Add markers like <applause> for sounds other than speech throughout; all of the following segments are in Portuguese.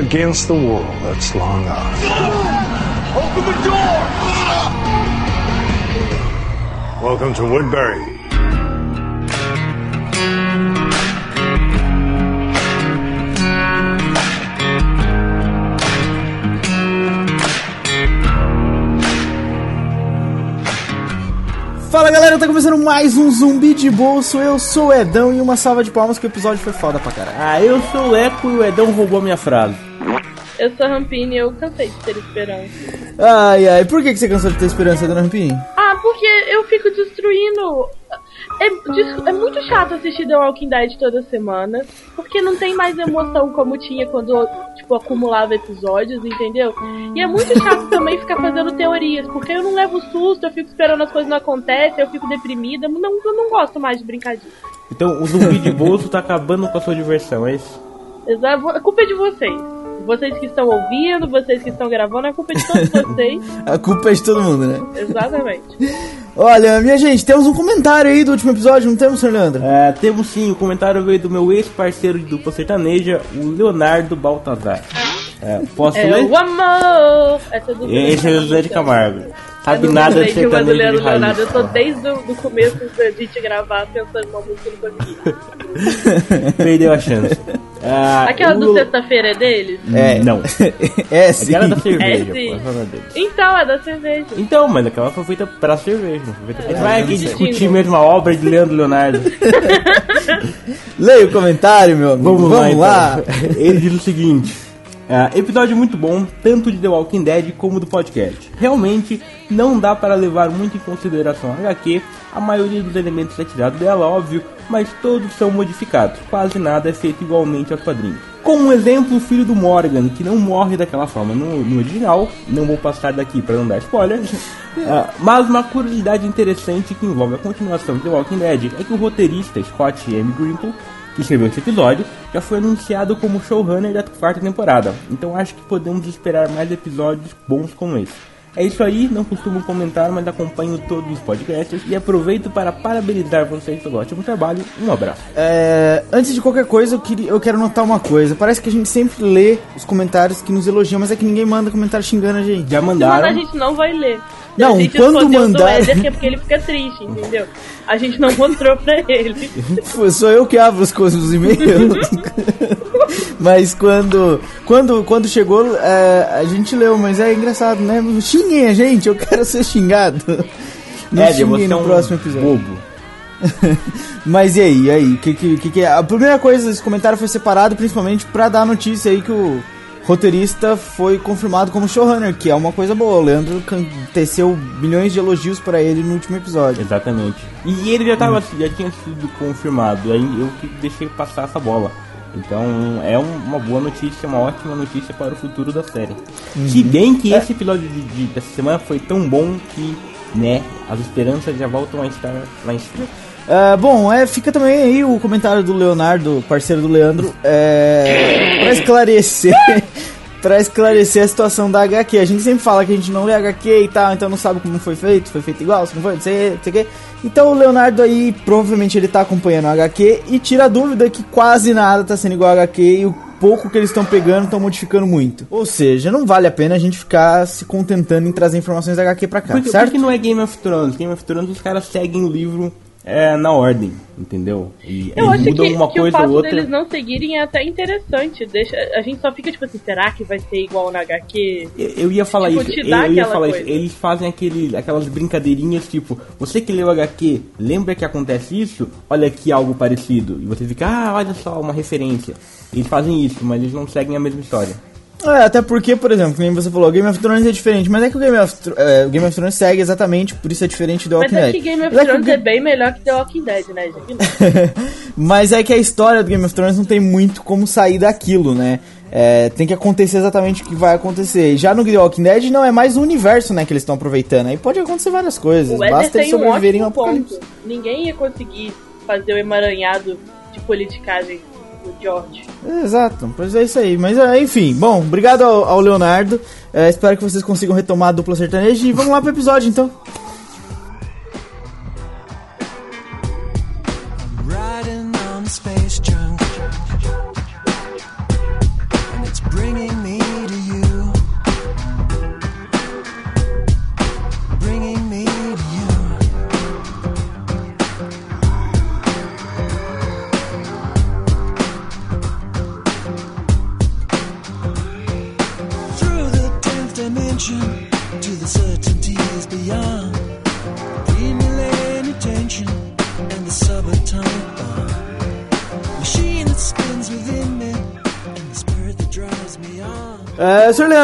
against the world that's long ours. Open the door! Welcome to Woodbury. Fala galera, tá começando mais um Zumbi de Bolso. Eu sou o Edão e uma salva de palmas que o episódio foi foda pra caralho. Ah, eu sou o Eco e o Edão roubou minha frase. Eu sou a Rampini e eu cansei de ter esperança. Ai ai, por que, que você cansou de ter esperança, dona Rampinho? Ah, porque eu fico destruindo. É, é muito chato assistir The Walking Dead toda semana, porque não tem mais emoção como tinha quando, tipo, acumulava episódios, entendeu? E é muito chato também ficar fazendo teorias, porque eu não levo susto, eu fico esperando as coisas não acontecem, eu fico deprimida, não, eu não gosto mais de brincar disso. Então o zumbi de bolso tá acabando com a sua diversão, é isso? Exa- A culpa é de vocês. Vocês que estão ouvindo, vocês que estão gravando, a culpa é de todos <laughs> vocês. A culpa é de todo mundo, né? Exatamente. <laughs> Olha, minha gente, temos um comentário aí do último episódio, não temos, Sr. Leandro? É, temos sim, o comentário veio do meu ex-parceiro de dupla sertaneja, o Leonardo Baltazar. É, posso É ler? o amor! Essa é do Esse é o José de Camargo. Sabe Eu não nada de que o sertanejo de Leandro Leonardo, eu raiz. tô desde o do começo da gente gravar pensando numa música e não consegui. <laughs> Perdeu a chance. Ah, Aquela do sexta-feira é deles? É. Não. <laughs> É, sim. Aquela da cerveja, É, sim. pô, dele. Então, é da cerveja. Então, mas aquela foi feita pra cerveja, não foi feita pra... É, Vai aqui eu discutir mesmo a obra de Leandro Leonardo. <laughs> Leia o comentário, meu amigo. Vamos, Vamos, lá, lá. então. Ele diz o seguinte: ah, episódio muito bom, tanto de The Walking Dead como do podcast. Realmente não dá para levar muito em consideração a HQ, a maioria dos elementos é tirado dela, óbvio, mas todos são modificados, quase nada é feito igualmente aos quadrinhos. Como um exemplo, o filho do Morgan, que não morre daquela forma no, no original, não vou passar daqui para não dar spoiler, <laughs> ah, mas uma curiosidade interessante que envolve a continuação de The Walking Dead é que o roteirista Scott M. Grimple que escreveu esse episódio, já foi anunciado como showrunner da quarta temporada. Então acho que podemos esperar mais episódios bons como esse. É isso aí, não costumo comentar, mas acompanho todos os podcasts e aproveito para parabenizar vocês pelo ótimo trabalho. Um abraço. É, antes de qualquer coisa, eu, queria, eu quero notar uma coisa. Parece que a gente sempre lê os comentários que nos elogiam, mas é que ninguém manda comentário xingando a gente. Já Se mandar, mandaram. a gente não vai ler. Não, a gente quando mandar- Éder, que é porque ele fica triste, entendeu? A gente não mostrou pra ele. <laughs> Foi- Sou eu que abro as coisas nos e-mails. <laughs> mas quando, quando, quando chegou, é, a gente leu, mas é engraçado, né? Xinguem a gente, eu quero ser xingado. <laughs> Não Éder, xinguem é no um próximo episódio. bobo. <laughs> Mas e aí, e aí? Que, que, que, que- a primeira coisa, esse comentário foi separado principalmente pra dar a notícia aí que o roteirista foi confirmado como showrunner, que é uma coisa boa. O Leandro teceu milhões de elogios pra ele no último episódio. Exatamente. E ele já, tava, já tinha sido confirmado, aí eu deixei passar essa bola. Então é um- uma boa notícia, uma ótima notícia para o futuro da série. Se bem que esse episódio de, de- dessa semana foi tão bom que, né, as esperanças já voltam a estar lá em cima. É, bom, é, fica também aí o comentário do Leonardo, parceiro do Leandro, é, pra esclarecer. <laughs> Pra esclarecer a situação da HQ. A gente sempre fala que a gente não lê HQ e tal, então não sabe como foi feito, foi feito igual, se não foi, não sei, não sei o quê. Então o Leonardo aí, provavelmente ele tá acompanhando a HQ e tira a dúvida que quase nada tá sendo igual a HQ e o pouco que eles estão pegando estão modificando muito. Ou seja, não vale a pena a gente ficar se contentando em trazer informações da HQ pra cá, Porque, certo? porque não é Game of Thrones. Game of Thrones os caras seguem o livro é, na ordem, entendeu? E Eu acho mudam que, uma que o coisa fato ou outra. deles não seguirem é até interessante. Deixa, a gente só fica tipo assim, será que vai ser igual na HQ? Eu- Eu ia falar Tipo, isso, eu, eu ia falar coisa. isso. Eles fazem aquele, aquelas brincadeirinhas tipo, você que leu HQ, lembra que acontece isso? Olha aqui algo parecido. E você fica, ah, olha só, uma referência. Eles fazem isso, mas eles não seguem a mesma história. É, até porque, por exemplo, como você falou, Game of Thrones é diferente, mas é que o Game of, é, o Game of Thrones segue exatamente, por isso é diferente do Mas Walking é Dead. que Game of Mas é que o Thrones é bem melhor que The Walking Dead, né, gente? <laughs> Mas é que a história do Game of Thrones não tem muito como sair daquilo, né? É, tem que acontecer exatamente o que vai acontecer. Já no The Walking Dead não é mais o universo, né, que eles estão aproveitando. Aí pode acontecer várias coisas. O Basta eles tem um sobreviverem ao apocalipse. ponto. Ninguém ia conseguir fazer o emaranhado de politicagem George. Exato, pois é isso aí. Mas é, enfim, bom, obrigado ao, ao Leonardo. É, espero que vocês consigam retomar a dupla sertaneja e vamos lá pro episódio então.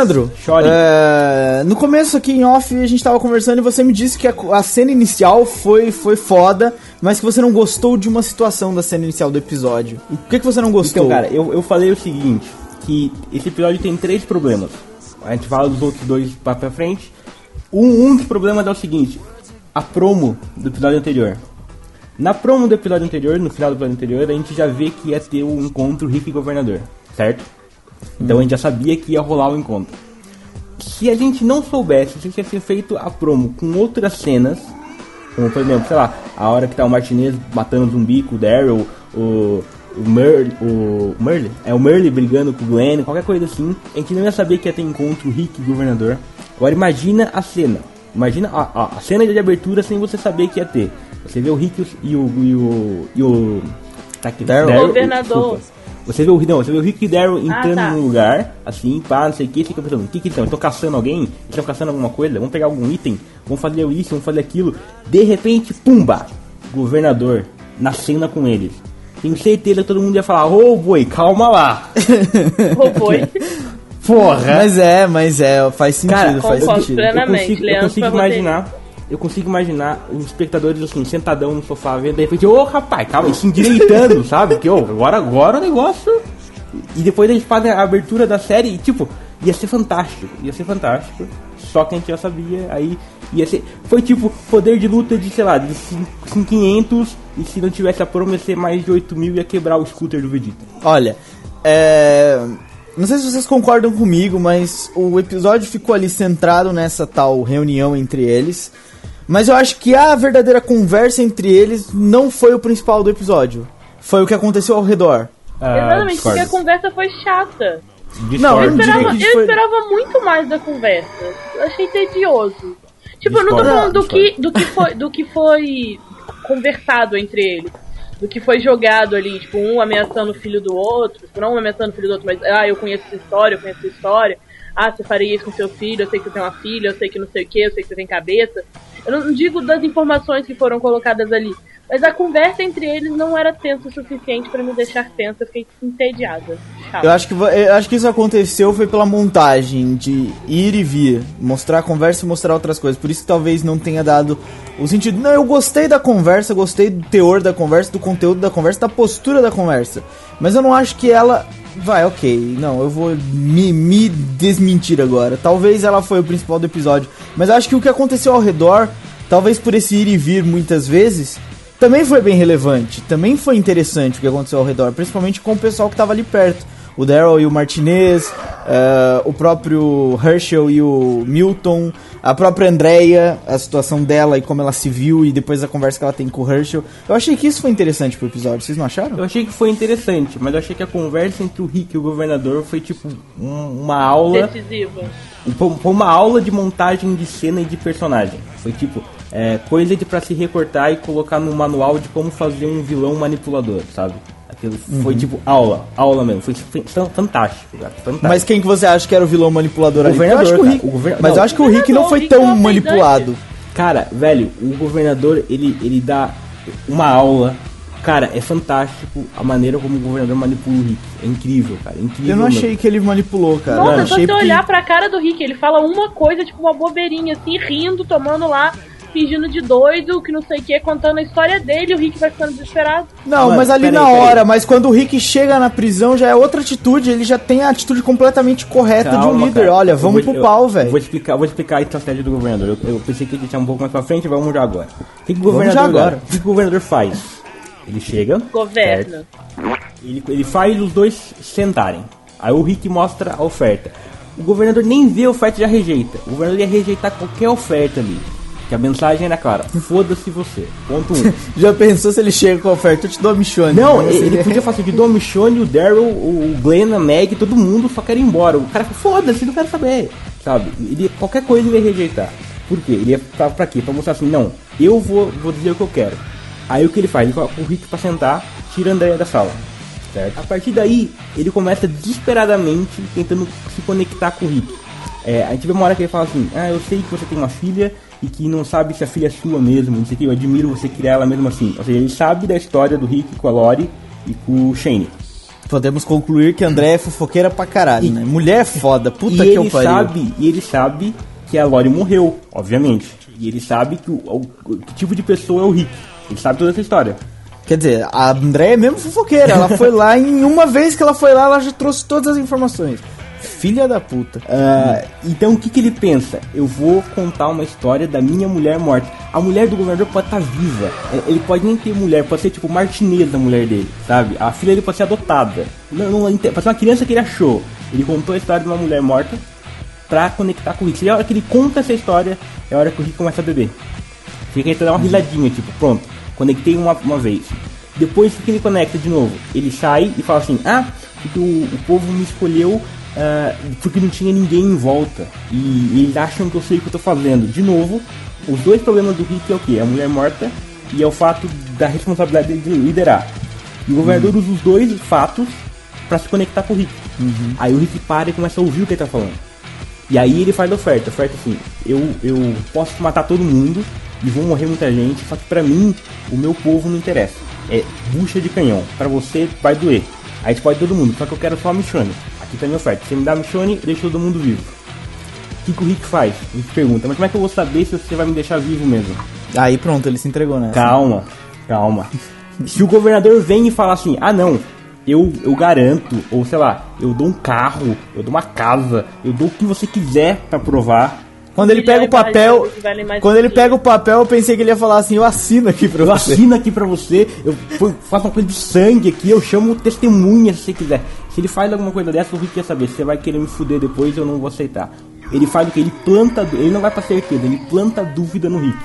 Leandro, Chore. é, no começo aqui em off a gente tava conversando e você me disse que a, a cena inicial foi, foi foda, mas que você não gostou de uma situação da cena inicial do episódio. Por que, que você não gostou? Então, cara, eu, eu falei o seguinte, que esse episódio tem três problemas. A gente fala dos outros dois pra, pra frente. Um, um dos problemas é o seguinte, a promo do episódio anterior. Na promo do episódio anterior, no final do episódio anterior, a gente já vê que ia ter o encontro Rick e Governador, certo? Então a gente já sabia que ia rolar o encontro. Se a gente não soubesse, se tivesse feito a promo com outras cenas, como por exemplo, sei lá, a hora que tá o Martinez matando o zumbi com o Daryl, o, o Merle, o Merle, é o Merle brigando com o Glenn, qualquer coisa assim, a gente não ia saber que ia ter encontro Rick e Governador. Agora imagina a cena, imagina a, a, a cena de abertura sem você saber que ia ter. Você vê o Rick e o e o e o tá aqui, Daryl. Governador. desculpa. Você vê o não, você vê o Rick e Daryl entrando tá. num lugar, assim, pá, não sei o que, fica pensando, o que que estão? Estão caçando alguém? Estão caçando alguma coisa? Vamos pegar algum item? Vamos fazer isso, vamos fazer aquilo. De repente, pumba! Governador, na cena com eles. Tenho certeza que todo mundo ia falar, ô boi, calma lá. <laughs> Robôs. Porra! Mas é, mas é, faz sentido, Cara, faz sentido. plenamente. eu consigo, eu consigo imaginar. Eu consigo imaginar os espectadores assim, sentadão no sofá, vendo, de repente, ô rapaz, calma, se endireitando, <laughs> sabe? Que ô, agora, agora o negócio. E depois eles fazem a abertura da série e tipo, ia ser fantástico, ia ser fantástico. Só que a gente já sabia, aí ia ser. Foi tipo poder de luta de, sei lá, de 500 e se não tivesse a promo ia ser mais de 8 mil ia quebrar o scooter do Vegeta. Olha, é. Não sei se vocês concordam comigo, mas o episódio ficou ali centrado nessa tal reunião entre eles. Mas eu acho que a verdadeira conversa entre eles não foi o principal do episódio. Foi o que aconteceu ao redor. Ah, Exatamente, porque a conversa foi chata. Não, eu esperava, eu foi- esperava muito mais da conversa. Eu achei tedioso. Tipo, eu não tô falando do que, do, que foi, do que foi conversado entre eles. Do que foi jogado ali, tipo, um ameaçando o filho do outro. Tipo, não um ameaçando o filho do outro, mas, ah, eu conheço essa história, eu conheço essa história. Ah, você faria isso com seu filho, eu sei que você tem uma filha, eu sei que não sei o que, eu sei que você tem cabeça. Eu não digo das informações que foram colocadas ali, mas a conversa entre eles não era tensa o suficiente pra me deixar tensa, eu fiquei entediada. Eu acho que, eu acho que isso aconteceu foi pela montagem de ir e vir, mostrar a conversa e mostrar outras coisas. Por isso que talvez não tenha dado o sentido. Não, eu gostei da conversa, gostei do teor da conversa, do conteúdo da conversa, da postura da conversa. Mas eu não acho que ela. Vai, ok. Não, eu vou me, me desmentir agora. Talvez ela foi o principal do episódio. Mas acho que o que aconteceu ao redor, talvez por esse ir e vir muitas vezes, também foi bem relevante. Também foi interessante o que aconteceu ao redor, principalmente com o pessoal que tava ali perto. O Daryl e o Martinez, eh, o próprio Herschel e o Milton, a própria Andrea, a situação dela e como ela se viu e depois a conversa que ela tem com o Herschel. Eu achei que isso foi interessante pro episódio, vocês não acharam? Eu achei que foi interessante, mas eu achei que a conversa entre o Rick e o governador foi tipo um- uma aula. Decisiva. Foi uma aula de montagem de cena e de personagem. Foi tipo, é, coisa de pra se recortar e colocar no manual de como fazer um vilão manipulador, sabe? Aquilo foi tipo aula, aula mesmo. Foi, foi fan- fantástico, cara. Fantástico. Mas quem que você acha que era o vilão manipulador O ali? governador, eu acho que o Rick, o governa- Mas não. eu acho que o Rick não foi Rick tão manipulado. Cara, velho, o governador, ele, ele dá uma aula. Cara, é fantástico a maneira como o governador manipula o Rick. É incrível, cara. É incrível. Eu não mesmo. achei que ele manipulou, cara. Nossa, eu é só achei você porque- olhar pra cara do Rick, ele fala uma coisa, tipo uma bobeirinha, assim, rindo, tomando lá, fingindo de doido, que não sei o que, contando a história dele, o Rick vai ficando desesperado. Não, Mano, mas ali na peraí. hora, mas quando o Rick chega na prisão já é outra atitude, ele já tem a atitude completamente correta de um Calma, líder. cara. Olha, vamos vou- pro eu- pau, velho. Vou explicar, vou explicar a estratégia do governador. Eu, eu pensei que ele tinha um pouco mais pra frente, vamos já agora. O que, que o Vamos governador já agora. O que, que o governador faz? Ele chega. Governa. Ele, ele faz os dois sentarem. Aí o Rick mostra a oferta. O governador nem vê a oferta e já rejeita. O governador ia rejeitar qualquer oferta ali. Que a mensagem era clara: foda-se você. Ponto 1. Um. <laughs> Já pensou se ele chega com a oferta? Eu te dou a Michonne. Não, Você- ele podia fazer de Dom Michonne, o Daryl, o Glenn, a Meg, todo mundo só quer ir embora. O cara fala, foda-se, não quero saber. Sabe? Ele, qualquer coisa ele ia rejeitar. Por quê? Ele ia pra, pra quê? Pra mostrar assim, não, eu vou, vou dizer o que eu quero. Aí o que ele faz? Ele coloca o Rick pra sentar, tira a Andrea da sala. Certo? A partir daí, ele começa desesperadamente tentando se conectar com o Rick. É, a gente vê uma hora que ele fala assim, ah, eu sei que você tem uma filha e que não sabe se a filha é sua mesmo, não sei o que, eu admiro você criar ela mesmo assim. Ou seja, ele sabe da história do Rick com a Lori e com o Shane. Podemos concluir que André é fofoqueira pra caralho, E- né? Mulher foda, puta e que eu ele pariu. sabe, e ele sabe que a Lori morreu, obviamente. E ele sabe que o, o- que tipo de pessoa é o Rick. Ele sabe toda essa história. Quer dizer, a André é mesmo fofoqueira. Ela foi lá, em uma vez que ela foi lá, ela já trouxe todas as informações. Filha da puta. Ah, então o que, que ele pensa? Eu vou contar uma história da minha mulher morta. A mulher do governador pode estar viva. É, Ele pode nem ter mulher, pode ser tipo Martinez a mulher dele, sabe? A filha dele pode ser adotada. Não, não, pode ser uma criança que ele achou. Ele contou a história de uma mulher morta pra conectar com o Rick. E a hora que ele conta essa história, é a hora que o Rick começa a beber. Fica pra dar uma risadinha, tipo, pronto, conectei uma, uma vez. Depois que ele conecta de novo, ele sai e fala assim, ah, o, o povo me escolheu ah, porque não tinha ninguém em volta. E, e eles acham que eu sei o que eu tô fazendo. De novo, os dois problemas do Rick é o que? A mulher morta e é o fato da responsabilidade dele de liderar. E o governador usa os dois fatos pra se conectar com o Rick. Aí o Rick para e começa a ouvir o que ele tá falando. E aí ele faz a oferta, a oferta assim, eu, eu posso matar todo mundo e vão morrer muita gente, só que pra mim, o meu povo não interessa. É bucha de canhão. Pra você vai doer. Aí pode todo mundo, só que eu quero só a Michonne. Aqui tá minha oferta. Você me dá Michonne, deixa todo mundo vivo. O que, que o Rick faz? Rick pergunta, mas como é que eu vou saber se você vai me deixar vivo mesmo? Aí pronto, ele se entregou, né? Calma, calma. <laughs> Se o governador vem e fala assim, ah não, eu, eu garanto, ou sei lá, eu dou um carro, eu dou uma casa, eu dou o que você quiser pra provar. Quando ele pega o papel, quando do ele pega o papel, eu pensei que ele ia falar assim, eu assino aqui Eu você. assino aqui pra você, eu fa- faço uma coisa de sangue aqui, eu chamo testemunha se você quiser. Se ele faz alguma coisa dessa, o Rick quer saber, se você vai querer me fuder depois, eu não vou aceitar. Ele faz o que? Ele planta, ele não vai pra certeza, ele planta dúvida no Rick.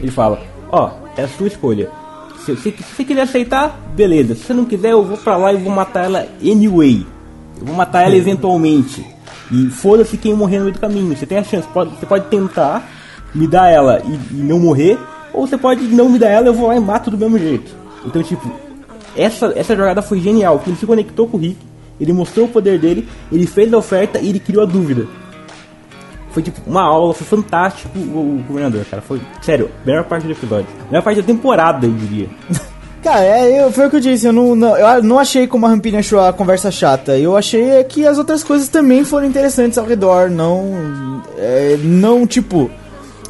Ele fala, ó, é a sua escolha. Se você quiser aceitar, beleza. Se você não quiser, eu vou pra lá e vou matar ela anyway. Eu vou matar ela eventualmente. E foda-se quem morrer no meio do caminho. Você tem a chance, pode, você pode tentar me dar ela e, e não morrer, ou você pode não me dar ela eu vou lá e mato do mesmo jeito. Então, tipo, essa, essa jogada foi genial, que ele se conectou com o Rick, ele mostrou o poder dele, ele fez a oferta e ele criou a dúvida. Foi tipo uma aula, foi fantástico o, o governador, cara. Foi, sério, melhor parte do episódio. Melhor parte da temporada, eu diria. <laughs> Cara, é, eu, foi o que eu disse, eu não, não, eu não achei como a Rampini achou a conversa chata. Eu achei é que as outras coisas também foram interessantes ao redor, não. é, não, tipo.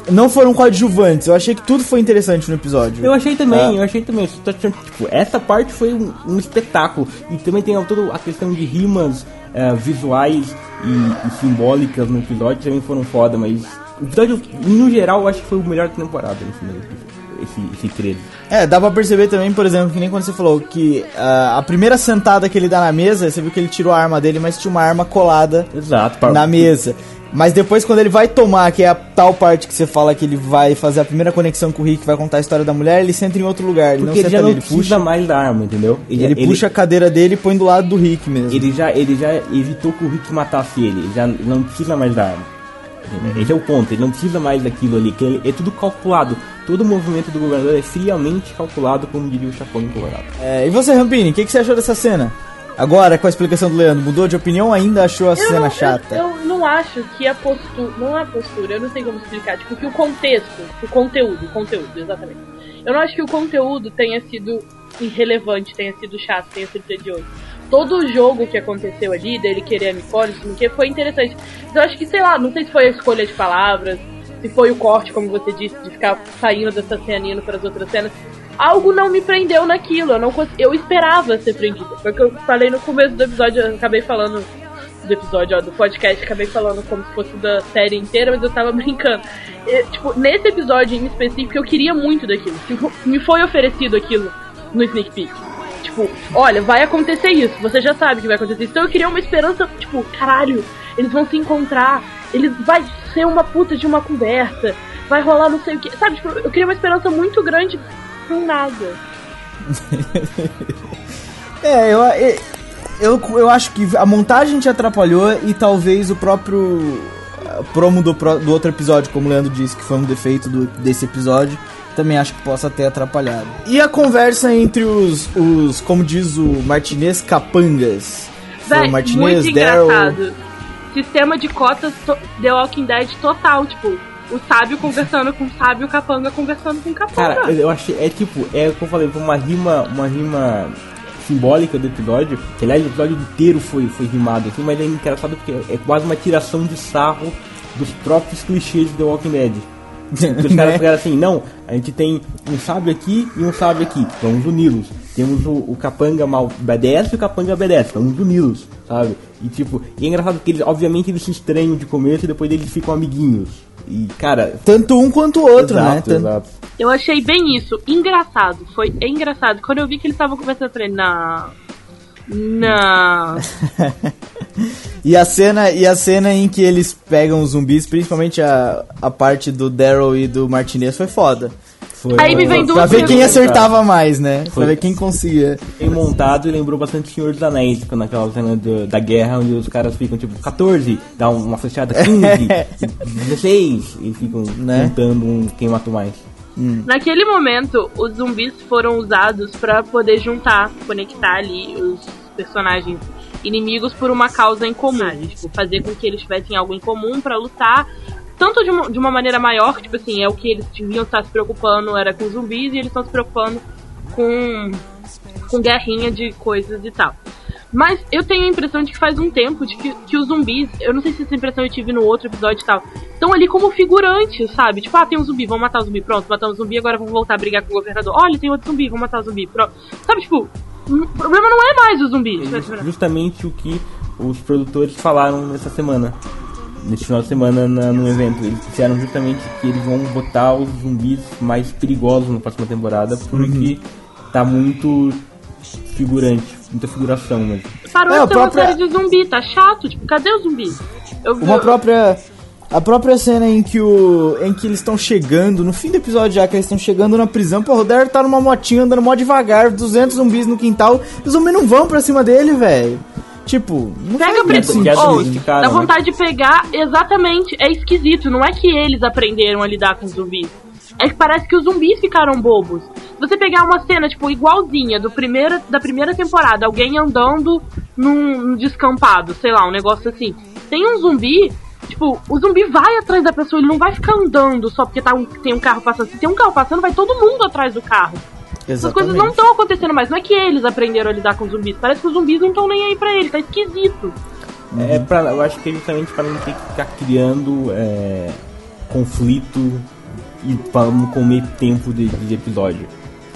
Não foram coadjuvantes. Eu achei que tudo foi interessante no episódio. Eu achei também, Ah. eu achei também. Tipo, essa parte foi um, um espetáculo. E também tem toda a questão de rimas eh, visuais e, e simbólicas no episódio, também foram foda, mas o episódio, no geral, eu acho que foi o melhor da temporada, esse, mesmo, esse, esse 13. É, dá pra perceber também, por exemplo, que nem quando você falou que ah, a primeira sentada que ele dá na mesa, você viu que ele tirou a arma dele, mas tinha uma arma colada Exato. pra- na mesa. Mas depois, quando ele vai tomar, que é a tal parte que você fala que ele vai fazer a primeira conexão com o Rick, vai contar a história da mulher, ele senta em outro lugar. Ele Porque não ele já ali, não ele precisa puxa, mais da arma, entendeu? ele, puxa a cadeira dele e põe do lado do Rick mesmo. ele já, ele já evitou que o Rick matasse ele, ele já não precisa mais da arma. Uhum. Esse é o ponto, ele não precisa mais daquilo ali, que ele- é tudo calculado. Todo o movimento do governador é friamente calculado, como diria o Chapão em Colorado. É, e você, Rampini, o que, que você achou dessa cena? Agora, com a explicação do Leandro, mudou de opinião ou ainda achou a Eu cena não, chata? Eu, eu não acho que a postura. Não é a postura, eu não sei como explicar. Tipo, que o contexto, o conteúdo, o conteúdo, exatamente. Eu não acho que o conteúdo tenha sido irrelevante, tenha sido chato, tenha sido tedioso. Todo o jogo que aconteceu ali, dele querer a Nicole, isso que foi interessante. Mas eu acho que, sei lá, não sei se foi a escolha de palavras, se foi o corte, como você disse, de ficar saindo dessa cena indo para as outras cenas. Algo não me prendeu naquilo, eu não eu esperava ser prendida. Foi o que eu falei no começo do episódio, eu acabei falando do episódio, ó, do podcast, acabei falando como se fosse da série inteira, mas eu tava <laughs> brincando. Tipo, nesse episódio em específico, eu queria muito daquilo. Tipo, me foi oferecido aquilo no sneak peek. Tipo, olha, vai acontecer isso, você já sabe que vai acontecer isso. Então eu queria uma esperança, tipo, caralho, eles vão se encontrar, eles vai ser uma puta de uma conversa, vai rolar não sei o que. Sabe, tipo, eu queria uma esperança muito grande com nada. <laughs> É, eu, eu, eu acho que a montagem te atrapalhou e talvez o próprio eh, promo do, do outro episódio, como o Leandro disse, que foi um defeito do- desse episódio, também acho que possa ter atrapalhado. E a conversa entre os, os como diz o Martinez, capangas? Véi, o Martinez, muito Daryl... engraçado. sistema de cotas The Walking Dead total, tipo, o sábio conversando com o sábio, o capanga conversando com o capanga. Cara, eu achei, é tipo, é como eu falei, foi uma rima, uma rima simbólica do episódio, que aliás o episódio inteiro foi, foi rimado assim, mas é engraçado porque é quase uma tiração de sarro dos próprios clichês de The Walking Dead. Os caras Né? ficaram assim, não, a gente tem um sábio aqui e um sábio aqui, vamos uni-los. Temos o, o capanga mal obedece e o capanga obedece, vamos uni-los, sabe? E tipo, e é engraçado porque eles, obviamente eles se estranham de começo e depois eles ficam amiguinhos. E cara, Tanto um quanto o outro, né? exato, Tanto- exato. Eu achei bem isso. Engraçado. Foi engraçado. Quando eu vi que eles estavam conversando, eu falei, não. Não. <laughs> E a cena, e a cena em que eles pegam os zumbis, principalmente a, a parte do Daryl e do Martinez foi foda. Foi, Aí me vem Pra ver quem acertava mais, né? Pra Foi. ver quem conseguia. bem montado e lembrou bastante Senhor dos Anéis, quando naquela cena do- da guerra onde os caras ficam tipo 14, dá um- uma flechada 15, 16, <laughs> e ficam Né? contando um quem matou mais. Naquele momento, os zumbis foram usados pra poder juntar, conectar ali os personagens inimigos por uma causa em comum. Tipo, fazer com que eles tivessem algo em comum pra lutar. Tanto de uma, de uma maneira maior, tipo assim, é o que eles deviam estar se preocupando era com zumbis e eles estão se preocupando com, com guerrinha de coisas e tal. Mas eu tenho a impressão de que faz um tempo de que, que os zumbis, eu não sei se essa impressão eu tive no outro episódio e tal, estão ali como figurantes, sabe? Tipo, ah, tem um zumbi, vamos matar o zumbi, pronto, matamos o zumbi, agora vamos voltar a brigar com o governador. Olha, tem outro zumbi, vamos matar o zumbi, pronto. Sabe, tipo, o problema não é mais o zumbi. Just- Justamente o que os produtores falaram nessa semana. Nesse final de semana na- no evento. Eles disseram justamente que eles vão botar os zumbis mais perigosos na próxima temporada porque tá muito figurante, muita figuração mesmo. Parou É, de a ter própria- uma série de zumbi, tá chato, tipo, cadê o zumbi? Eu, Uma eu- própria. A própria cena em que o. em que eles estão chegando, no fim do episódio já, que eles estão chegando na prisão, pô, o Daryl tá numa motinha andando mó devagar, 200 zumbis no quintal, e os zumbis não vão pra cima dele, velho. Tipo, não Pega pre... Oh, dá né? vontade de pegar, exatamente, é esquisito, não é que eles aprenderam a lidar com os zumbis. É que parece que os zumbis ficaram bobos. Você pegar uma cena, tipo, igualzinha do primeira, da primeira temporada, alguém andando num, descampado, sei lá, um negócio assim. Tem um zumbi, tipo, o zumbi vai atrás da pessoa, ele não vai ficar andando só porque tá um- tem um carro passando. Se tem um carro passando, vai todo mundo atrás do carro. Essas coisas não estão acontecendo mais. Não é que eles aprenderam a lidar com zumbis. Parece que os zumbis não estão nem aí pra ele. Tá esquisito. É pra, eu acho que é justamente para não ter que ficar criando é, conflito e para não comer tempo de, de episódio.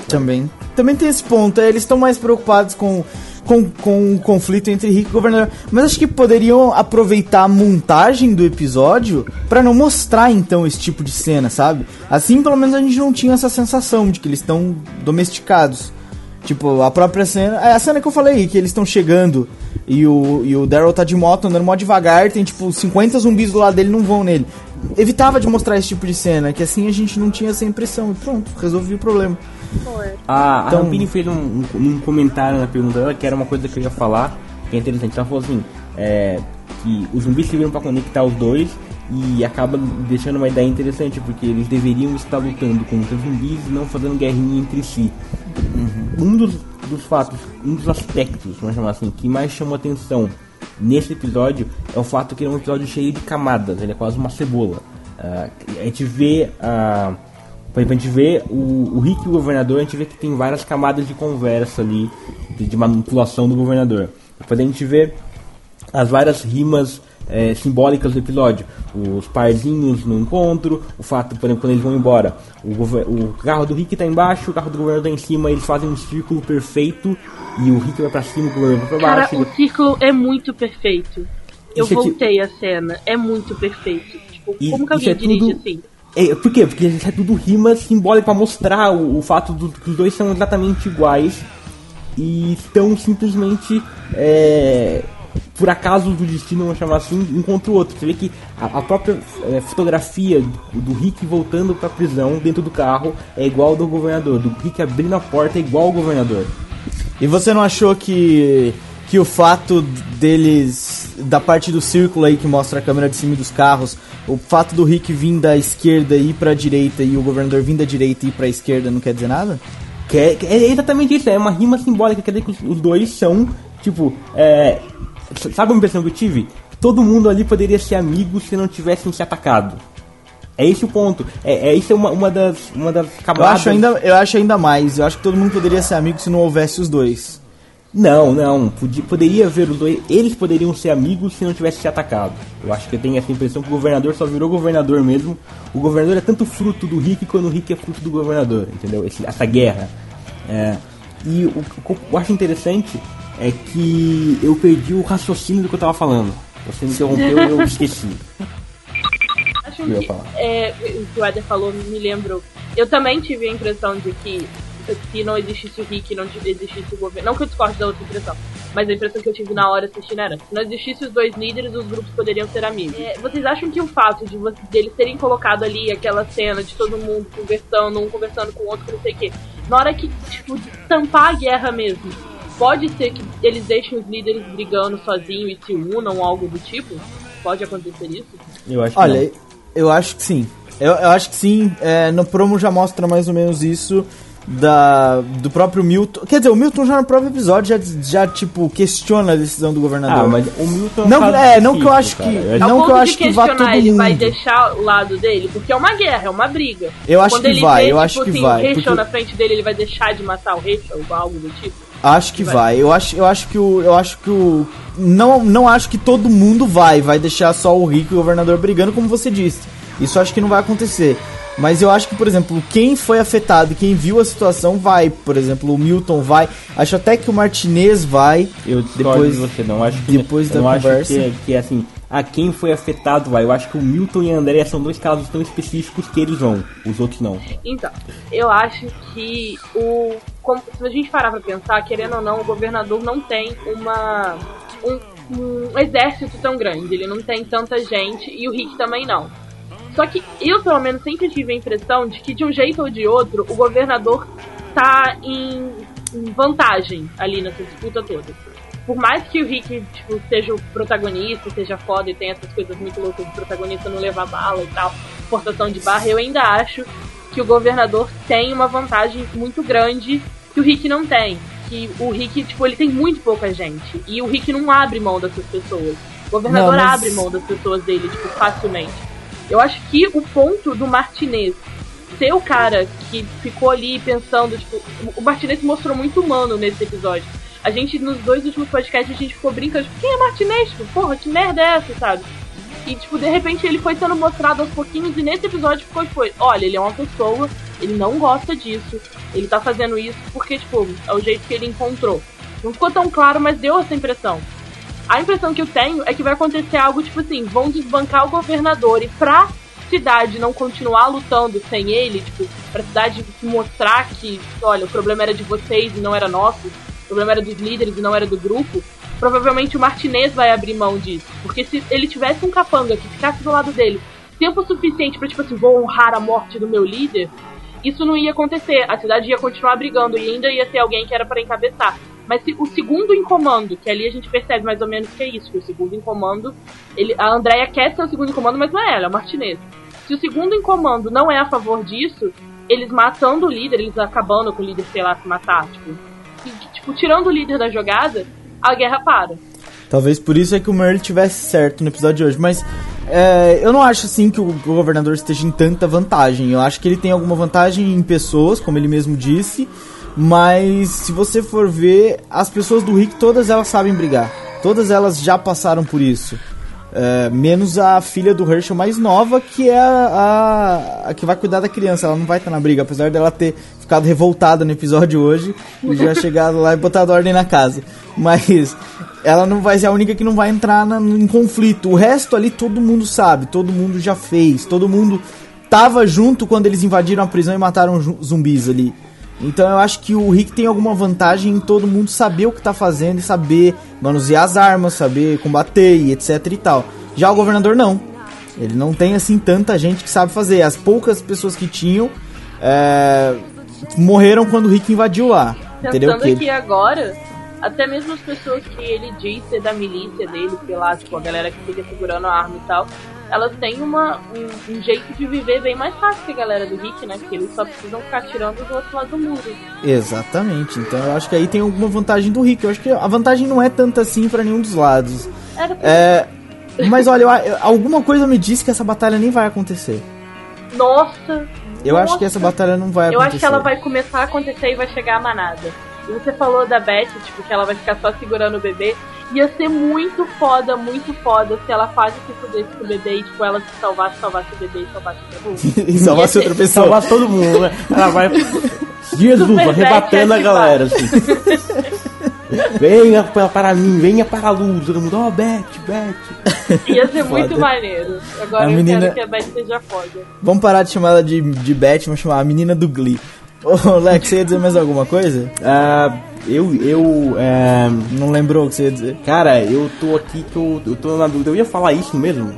Também. Também tem esse ponto, é, eles estão mais preocupados com, com, com o conflito entre Rick e governador. Mas acho que poderiam aproveitar a montagem do episódio pra não mostrar então esse tipo de cena, sabe? Assim pelo menos a gente não tinha essa sensação de que eles estão domesticados. Tipo, a própria cena. É a cena que eu falei, que eles estão chegando e o, e o Daryl tá de moto andando mó devagar, tem tipo 50 zumbis do lado dele não vão nele. Evitava de mostrar esse tipo de cena, que assim a gente não tinha essa impressão. E pronto, resolvi o problema. A, Então- a Rampini fez um, um, um comentário na pergunta dela, que era uma coisa que eu ia falar, que é interessante. Ela falou assim, é, que os zumbis serviram para conectar os dois e acaba deixando uma ideia interessante, porque eles deveriam estar lutando contra os zumbis e não fazendo guerrinha entre si. Um dos, dos fatos, um dos aspectos, vamos chamar assim, que mais chamou atenção nesse episódio é o fato que ele é um episódio cheio de camadas, ele é quase uma cebola. Ah, a gente vê exemplo, a gente vê o, o Rick e o governador, a gente vê que tem várias camadas de conversa ali, de, de manipulação do governador. Depois a gente vê as várias rimas eh, simbólicas do episódio. Os parzinhos no encontro, o fato, por exemplo, quando eles vão embora, o, o carro do Rick tá embaixo, o carro do governador tá em cima, eles fazem um círculo perfeito e o Rick vai pra cima, o governador vai pra Cara, baixo. o círculo é muito perfeito. Eu Isso aqui- voltei a cena. É muito perfeito. Tipo, E como que alguém é dirige tudo- assim? É, por quê? Porque isso é tudo rima simbólica pra mostrar o, o fato do, que os dois são exatamente iguais e estão simplesmente é, por acaso do destino, vamos chamar assim, um contra o outro. Você vê que a, a própria é, fotografia do, do Rick voltando pra prisão dentro do carro é igual ao do governador. Do Rick abrindo a porta é igual ao governador. E você não achou que que o fato deles da parte do círculo aí que mostra a câmera de cima dos carros, o fato do Rick vir da esquerda e ir pra direita e o governador vir da direita e ir pra esquerda não quer dizer nada? Que é, é exatamente isso, é uma rima simbólica, quer dizer que os, os dois são, tipo, é, sabe uma impressão que eu tive? todo mundo ali poderia ser amigo se não tivessem se atacado. É esse o ponto. É, é isso é uma, uma das uma das Eu camadas. acho, ainda, eu acho ainda mais. Eu acho que todo mundo poderia ser amigo se não houvesse os dois. Não, não. Podia, poderia haver os dois. Eles poderiam ser amigos se não tivessem se atacado. Eu acho que eu tenho essa impressão que o governador só virou governador mesmo. O governador é tanto fruto do Rick quanto o Rick é fruto do governador, entendeu? Esse- essa guerra. É, e o, o que eu acho interessante é que eu perdi o raciocínio do que eu tava falando. Você me interrompeu e eu <laughs> esqueci. Acho que falar. é, o que o Eder falou me lembrou. Eu também tive a impressão de que se não existisse o Rick, não existisse o governo. Não que eu discorde da outra impressão, mas a impressão que eu tive na hora assistindo era: se não existisse os dois líderes, os grupos poderiam ser amigos. É, vocês acham que o fato de vo- deles terem colocado ali aquela cena de todo mundo conversando, um conversando com o outro, não sei o quê, na hora que, tipo, de tampar a guerra mesmo, pode ser que eles deixem os líderes brigando sozinhos e se unam ou algo do tipo? Pode acontecer isso? Eu acho que Olha, não. eu acho que sim. Eu, eu acho que sim. É, no promo já mostra mais ou menos isso da, do próprio Milton. Quer dizer, o Milton já no próprio episódio já, já tipo, questiona a decisão do governador. Ah, mas o Milton. Não, é, não que eu acho que- cara. Eu Não que eu ponto acho que vá questionar, todo ele vai mundo. deixar o lado dele, porque é uma guerra, é uma briga. Eu acho Quando que ele vai, vê, eu tipo acho que assim, vai, o Rachel porque- na frente dele, ele vai deixar de matar o Rachel ou algo do tipo. Acho que vai. Eu acho, eu acho que o. Eu acho que o. Não, não acho que todo mundo vai. Vai deixar só o Rico e o governador brigando, como você disse. Isso acho que não vai acontecer. Mas eu acho que, por exemplo, quem foi afetado, quem viu a situação vai. Por exemplo, o Milton vai. Acho até que o Martinez vai. Eu Depois- de você, não acho que depois eu da não conversa. acho que, que assim, a quem foi afetado vai. Eu acho que o Milton e a Andrea são dois casos tão específicos que eles vão, os outros não. Então, eu acho que o. como- se a gente parar pra pensar, querendo ou não, o governador não tem uma. Um, um exército tão grande, ele não tem tanta gente e o Rick também não. Só que eu, pelo menos, sempre tive a impressão de que, de um jeito ou de outro, o governador tá em, em vantagem ali nessa disputa toda. Por mais que o Rick tipo, seja o protagonista, seja foda e tenha essas coisas muito loucas de protagonista não levar bala e tal, forçação de barra, eu ainda acho que o governador tem uma vantagem muito grande que o Rick não tem. Que o Rick, tipo, ele tem muito pouca gente. E o Rick não abre mão dessas pessoas. O governador Não, mas- abre mão das pessoas dele, tipo, facilmente. Eu acho que o ponto do Martinez ser o cara que ficou ali pensando, tipo, o Martinez se mostrou muito humano nesse episódio. A gente, nos dois últimos podcasts, a gente ficou brincando, tipo, quem é Martinez? Tipo, porra, que merda é essa, sabe? E, tipo, de repente ele foi sendo mostrado aos pouquinhos e nesse episódio ficou, tipo, olha, ele é uma pessoa, ele não gosta disso, ele tá fazendo isso porque, tipo, é o jeito que ele encontrou. Não ficou tão claro, mas deu essa impressão. A impressão que eu tenho é que vai acontecer algo tipo assim, vão desbancar o governador e pra cidade não continuar lutando sem ele, tipo, pra cidade mostrar que, olha, o problema era de vocês e não era nosso, o problema era dos líderes e não era do grupo, provavelmente o Martinez vai abrir mão disso. Porque se ele tivesse um capanga que ficasse do lado dele tempo suficiente pra, tipo assim, vou honrar a morte do meu líder, isso não ia acontecer. A cidade ia continuar brigando e ainda ia ter alguém que era pra encabeçar. Mas se o segundo em comando, que ali a gente percebe mais ou menos que é isso, que o segundo em comando, ele, a Andrea quer ser o segundo em comando, mas não é ela, é o Martinez. Se o segundo em comando não é a favor disso, eles matando o líder, eles acabando com o líder, sei lá, se matar, tipo, e, tipo, tirando o líder da jogada, a guerra para. Talvez por isso é que o Merle tivesse certo no episódio de hoje. Mas é, eu não acho assim que o, o governador esteja em tanta vantagem. Eu acho que ele tem alguma vantagem em pessoas, como ele mesmo disse. Mas se você for ver, as pessoas do Rick, todas elas sabem brigar. Todas elas já passaram por isso. É, menos a filha do Herschel mais nova, que é a, a, a que vai cuidar da criança. Ela não vai estar na briga, apesar dela ter ficado revoltada no episódio hoje e já <laughs> chegado lá e botado ordem na casa. Mas ela não vai ser a única que não vai entrar na, em conflito. O resto ali todo mundo sabe, todo mundo já fez, todo mundo tava junto quando eles invadiram a prisão e mataram zumbis ali. Então eu acho que o Rick tem alguma vantagem em todo mundo saber o que tá fazendo e saber manusear as armas, saber combater e etc e tal. Já o governador não. Ele não tem assim tanta gente que sabe fazer. As poucas pessoas que tinham é, morreram quando o Rick invadiu lá. Entendeu? Pensando Que aqui agora, até mesmo as pessoas que ele diz ser da milícia dele, sei lá, tipo, a galera que fica segurando a arma e tal, elas têm uma, um, um jeito de viver bem mais fácil que a galera do Rick, né? Porque eles só precisam ficar tirando do outro lado do muro. Exatamente. Então eu acho que aí tem alguma vantagem do Rick. Eu acho que a vantagem não é tanta assim pra nenhum dos lados. Era É, Mas olha, eu- eu- alguma coisa me disse que essa batalha nem vai acontecer. Nossa. Eu acho nossa. que essa batalha não vai Eu acontecer. acho que ela vai começar a acontecer e vai chegar a manada. Você falou da Beth, tipo, que ela vai ficar só segurando o bebê. Ia ser muito foda, muito foda se ela quase se fudesse com o bebê e, tipo, ela se salvasse, salvasse o bebê e salvasse o bebê. <laughs> e salvasse outra pessoa. Salvar todo mundo, né? Ela vai. Jesus, Super arrebatando a galera, assim. <laughs> venha pra- para mim, venha para a luz. Todo mundo, ó, Beth, Beth. Ia ser muito Foda. maneiro. Agora A eu menina- quero que a Beth seja foda. Vamos parar de chamar ela de, de Beth, vamos chamar a menina do Glee. Ô, Lex, você ia dizer mais alguma coisa? Ah, eu, eu, é, Não lembrou o que você ia dizer? cara, eu tô aqui que eu, eu tô na dúvida. Eu ia falar isso mesmo?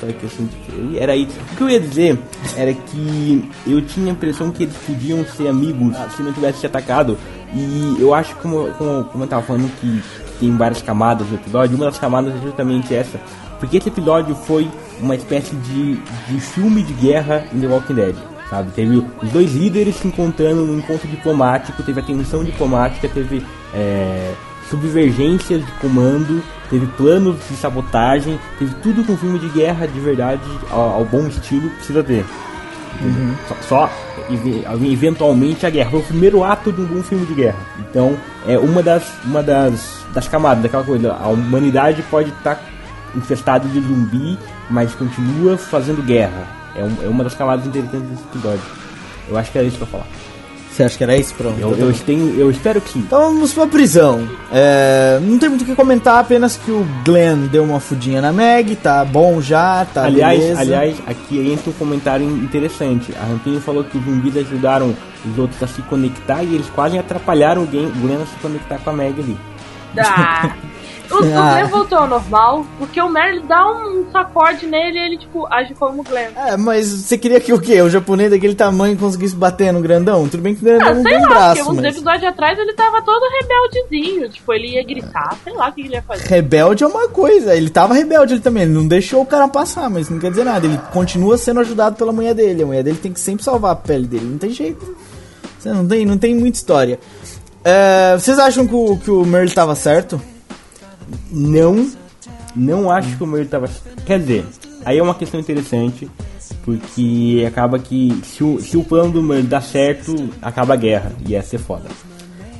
Só que assim, era isso. O que eu ia dizer era que eu tinha a impressão que eles podiam ser amigos se não tivesse se atacado. E eu acho que, como, como, como eu tava falando, que tem várias camadas no episódio, uma das camadas é justamente essa. Porque esse episódio foi uma espécie de, de filme de guerra em The Walking Dead. Sabe? Teve os dois líderes se encontrando num encontro diplomático, teve a tensão diplomática, teve é, subvergências de comando, teve planos de sabotagem, teve tudo com filme de guerra de verdade, ao, ao bom estilo precisa ter. Só, só ev- eventualmente a guerra. Foi o primeiro ato de um bom filme de guerra. Então é uma das, uma das, das camadas daquela coisa. A humanidade pode estar infestada de zumbi, mas continua fazendo guerra. É, um- é uma das camadas interessantes desse episódio. Eu acho que era isso que eu ia falar. Você acha que era isso? Pronto. Eu, eu, tenho, eu espero que sim. Então vamos pra prisão. É, não tem muito o que comentar, apenas que o Glenn deu uma fudinha na Meg, tá bom já, tá aliás, beleza. aliás, aqui entra um comentário interessante. A Rampinho falou que os zumbis ajudaram os outros a se conectar e eles quase atrapalharam o Glenn o Glenn a se conectar com a Meg ali. Ah. <laughs> O, o Ah. Glenn voltou ao normal, porque o Merle dá um sacode nele e ele, tipo, age como o Glenn. É, mas você queria que o quê? O japonês daquele tamanho conseguisse bater no grandão? Tudo bem que o grandão Ah, não sei tem lá, braço, porque uns mas... episódios atrás ele tava todo rebeldezinho. Tipo, ele ia gritar, sei lá o que ele ia fazer. Rebelde é uma coisa, ele tava rebelde ele também, ele não deixou o cara passar, mas não quer dizer nada, ele continua sendo ajudado pela mulher dele, a mulher dele tem que sempre salvar a pele dele, não tem jeito. Você não tem, não tem muita história. É, vocês acham que o, que o Merle tava certo? Não, não acho que o Merle tava. Quer dizer, aí é uma questão interessante, porque acaba que se o, se o plano do Merle dá certo, acaba a guerra, e ia ser foda.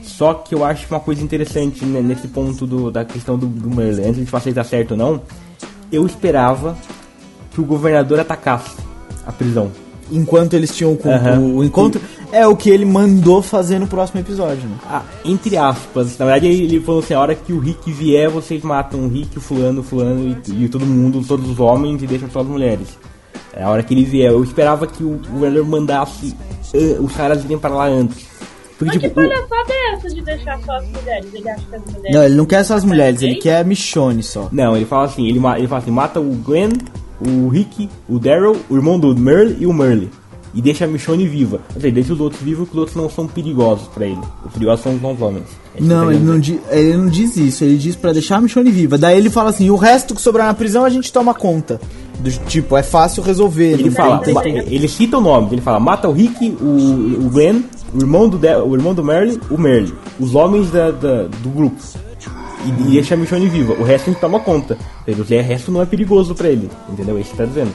Só que eu acho uma coisa interessante né, nesse ponto do- da questão do, do Merle, antes de se ele tá certo ou não, eu esperava que o governador atacasse a prisão. Enquanto eles tinham o, Aham. o encontro, é o que ele mandou fazer no próximo episódio, né? Ah, entre aspas, na verdade ele falou assim, a hora que o Rick vier, vocês matam o Rick, o fulano, o fulano e, e todo mundo, todos os homens e deixam só as mulheres. É a hora que ele vier. Eu esperava que o governador mandasse eh, os caras irem para lá antes. Porque, Mas que tipo, o- palhaçada é essa de deixar só as mulheres? Ele acha que as mulheres. Não, ele não quer só as mulheres, ele quer a Michonne só. não, ele fala assim, ele, ele fala assim, mata o Glenn, o Rick, o Daryl, o irmão do Merle e o Merle. E deixa a Michonne viva. Quer dizer, deixa os outros vivos porque os outros não são perigosos pra ele. Os perigosos são os homens. É que Não, eu ele não, di- ele não diz isso, ele diz pra deixar a Michonne viva. Daí ele fala assim: o resto que sobrar na prisão a gente toma conta. Do tipo, é fácil resolver. Ele não fala, tem- ele cita o nome, ele fala, mata o Rick, o, o Glenn, o irmão do, De- o irmão do Merle, o Merle. Os homens da, da- do grupo. E, e deixa a Michonne viva. O resto a gente toma conta. O resto não é perigoso pra ele. Entendeu? É isso que tá dizendo.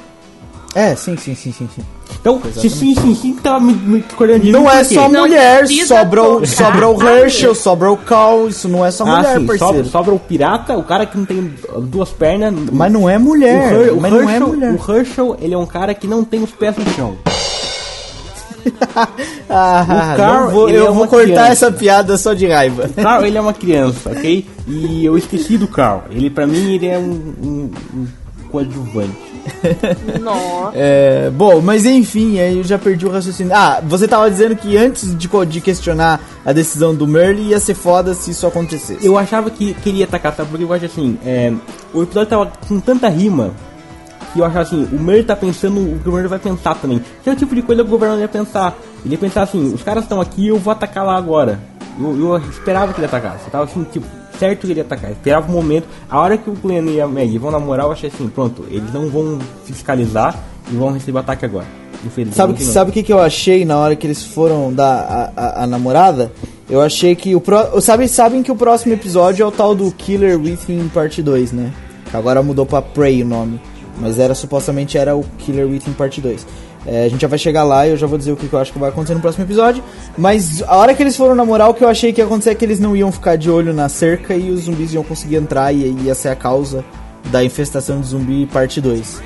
É, sim, sim, sim, sim, sim. Então, se sim, sim, sim, tava me, me de Não é só Não mulher, precisa sobra o, sobra o Herschel, sobra o Cal, isso não é só Ah, mulher, sim, sobra, parceiro. sobra o pirata, o cara que não tem duas pernas. Mas não é o, mulher, Her- o mas não é Herschel, mulher. o Herschel, ele é um cara que não tem os pés no chão. Ah, o Carl, vou- eu é vou cortar criança. essa piada só de raiva. Carl, ele é uma criança, ok? E eu esqueci do Carl. Ele, pra mim, ele é um, um, um coadjuvante. Nossa. É, bom, mas enfim, aí eu já perdi o raciocínio. Ah, você tava dizendo que antes de, de questionar a decisão do Merle ia ser foda se isso acontecesse. Eu achava que queria atacar, sabe? Porque eu acho assim, é, o episódio tava com tanta rima que eu achava assim, o Merle tá pensando, o governo vai pensar também. Que é o tipo de coisa que o governo ia pensar. Ele ia pensar assim, os caras estão aqui, eu vou atacar lá agora. Eu, eu esperava que ele atacasse. Eu tava assim, tipo, certo que ele ia atacar. Eu esperava o momento. A hora que o Glenn e a Maggie vão namorar, eu achei assim, pronto, eles não vão fiscalizar e vão receber ataque agora. Sabe, que, não. sabe o que, que eu achei na hora que eles foram dar a, a, a namorada? Eu achei que o pro... sabe, sabem que o próximo episódio é o tal do Killer Within parte 2, né? Agora mudou pra Prey o nome. Mas era supostamente era o Killer Within parte 2. É, a gente já vai chegar lá e eu já vou dizer o que, que eu acho que vai acontecer no próximo episódio. Mas a hora que eles foram na moral, o que eu achei que ia acontecer é que eles não iam ficar de olho na cerca e os zumbis iam conseguir entrar e ia ser a causa da infestação de zumbi parte 2.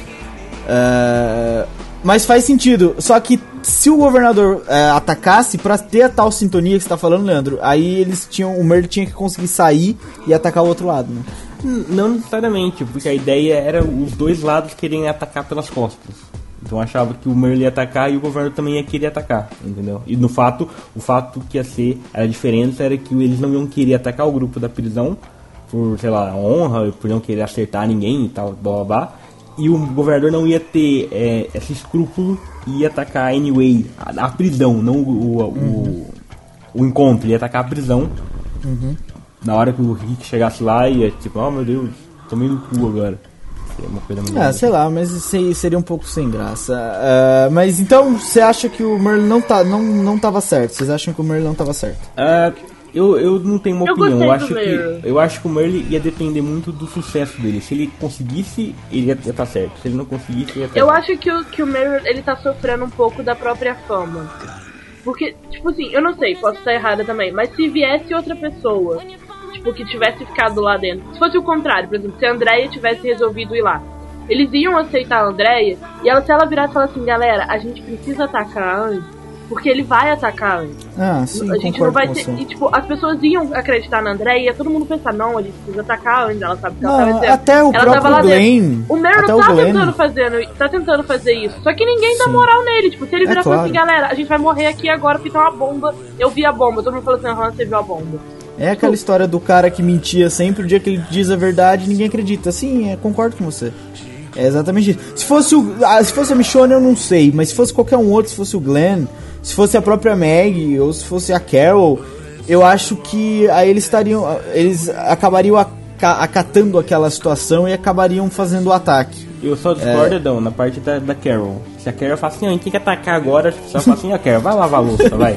É, mas faz sentido. Só que se o governador é, atacasse, pra ter a tal sintonia que você tá falando, Leandro, aí eles tinham. O Merle tinha que conseguir sair e atacar o outro lado, né? Não necessariamente, porque a ideia era os dois lados quererem atacar pelas costas. Então achava que o Merle ia atacar e o governo também ia querer atacar, entendeu? E no fato, o fato que ia ser, a diferença era que eles não iam querer atacar o grupo da prisão por, sei lá, honra, por não querer acertar ninguém e tal, blá blá blá. E o governador não ia ter é, esse escrúpulo e ia atacar anyway a, a prisão, não o, o, o, o encontro, ia atacar a prisão. Na hora que o Rick chegasse lá, ia tipo, oh meu Deus, tomei no cu agora. Seria uma coisa meio- Ah, sei lá, mas isso aí seria um pouco sem graça. Ah, mas então, você acha que o Merle não, tá, não, não tava certo? Vocês acham que o Merle não tava certo? Ah, eu, eu não tenho uma Eu opinião. Eu acho, que, eu acho que o Merle ia depender muito do sucesso dele. Se ele conseguisse, ele ia estar certo. Se ele não conseguisse, ele ia estar Eu certo. acho que o, que o Meryl, ele tá sofrendo um pouco da própria fama. Porque, tipo assim, eu não sei, posso estar errada também, mas se viesse outra pessoa, tipo, que tivesse ficado lá dentro, se fosse o contrário, por exemplo, se a Andrea tivesse resolvido ir lá, eles iam aceitar a Andrea, e ela, se ela virasse e falar assim, galera, a gente precisa atacar antes, porque ele vai atacar antes. Ah, sim, a gente não vai ter. E, tipo, as pessoas iam acreditar na Andrea e ia todo mundo pensar, não, a gente precisa atacar antes, ela sabe que ela Não, tava dizendo. até o ela tava próprio lá dentro. Glenn, O Meryl o tá Glenn. tentando, fazendo, tá tentando fazer isso. Só que ninguém dá Sim. moral nele. Tipo, se ele É virar e falar claro. assim, galera, a gente vai morrer aqui agora porque tem uma bomba. Eu vi a bomba. Todo mundo falou assim, aham, você viu a bomba. É aquela história do cara que mentia sempre, o dia que ele diz a verdade, ninguém acredita. Sim, é, concordo com você. É exatamente isso. Se fosse, o, ah, se fosse a Michonne, eu não sei, mas se fosse qualquer um outro, se fosse o Glenn, se fosse a própria Meg, ou se fosse a Carol, eu acho que aí eles estariam. Eles acabariam aca- acatando aquela situação e acabariam fazendo o ataque. Eu só discordo, Edão, na parte da, da Carol. Se a Carol fala assim, ó, a gente tem que atacar agora, só fala assim, ó, Carol, vai lavar a louça, vai.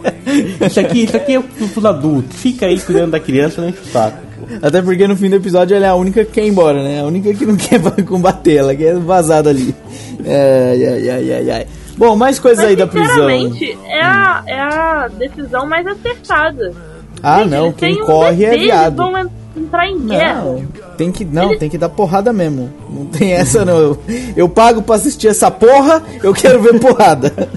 <laughs> isso aqui, isso aqui é pro pro adulto. Fica aí cuidando da criança, não enche o saco. Até porque no fim do episódio ela é a única que quer ir embora, né? A única que não <laughs> quer combater, ela quer vazar dali. Ai, ai, ai, ai, ai. Bom, mais coisas aí da prisão. sinceramente, é a, é a decisão mais acertada. Ah, Gente, não, quem têm um corre é viado. Eles vão entrar em guerra. Não, tem que, não, tem que dar porrada mesmo. Não tem essa não. Eu, eu pago pra assistir essa porra, eu quero ver porrada. <laughs>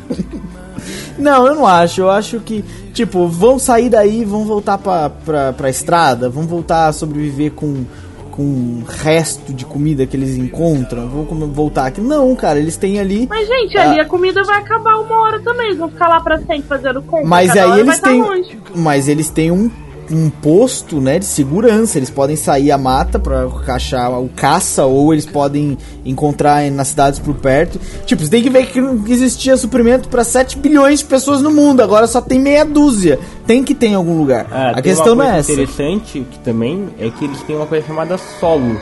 Não, eu não acho. Eu acho que, tipo, vão sair daí, vão voltar pra, pra, pra estrada, vão voltar a sobreviver com, com o resto de comida que eles encontram, vão voltar aqui. Não, cara, eles têm ali. Mas, gente, Ah. ali a comida vai acabar uma hora também. Eles vão ficar lá pra sempre fazendo compra. Mas aí eles têm. Tá longe. Mas eles têm um, um posto, né, de segurança. Eles podem sair à mata pra achar o caça, ou eles podem encontrar nas cidades por perto. Tipo, você tem que ver que não existia suprimento pra 7 bilhões de pessoas no mundo. Agora só tem meia dúzia. Tem que ter em algum lugar. Ah, a questão não é essa. interessante que também é que eles têm uma coisa chamada solo.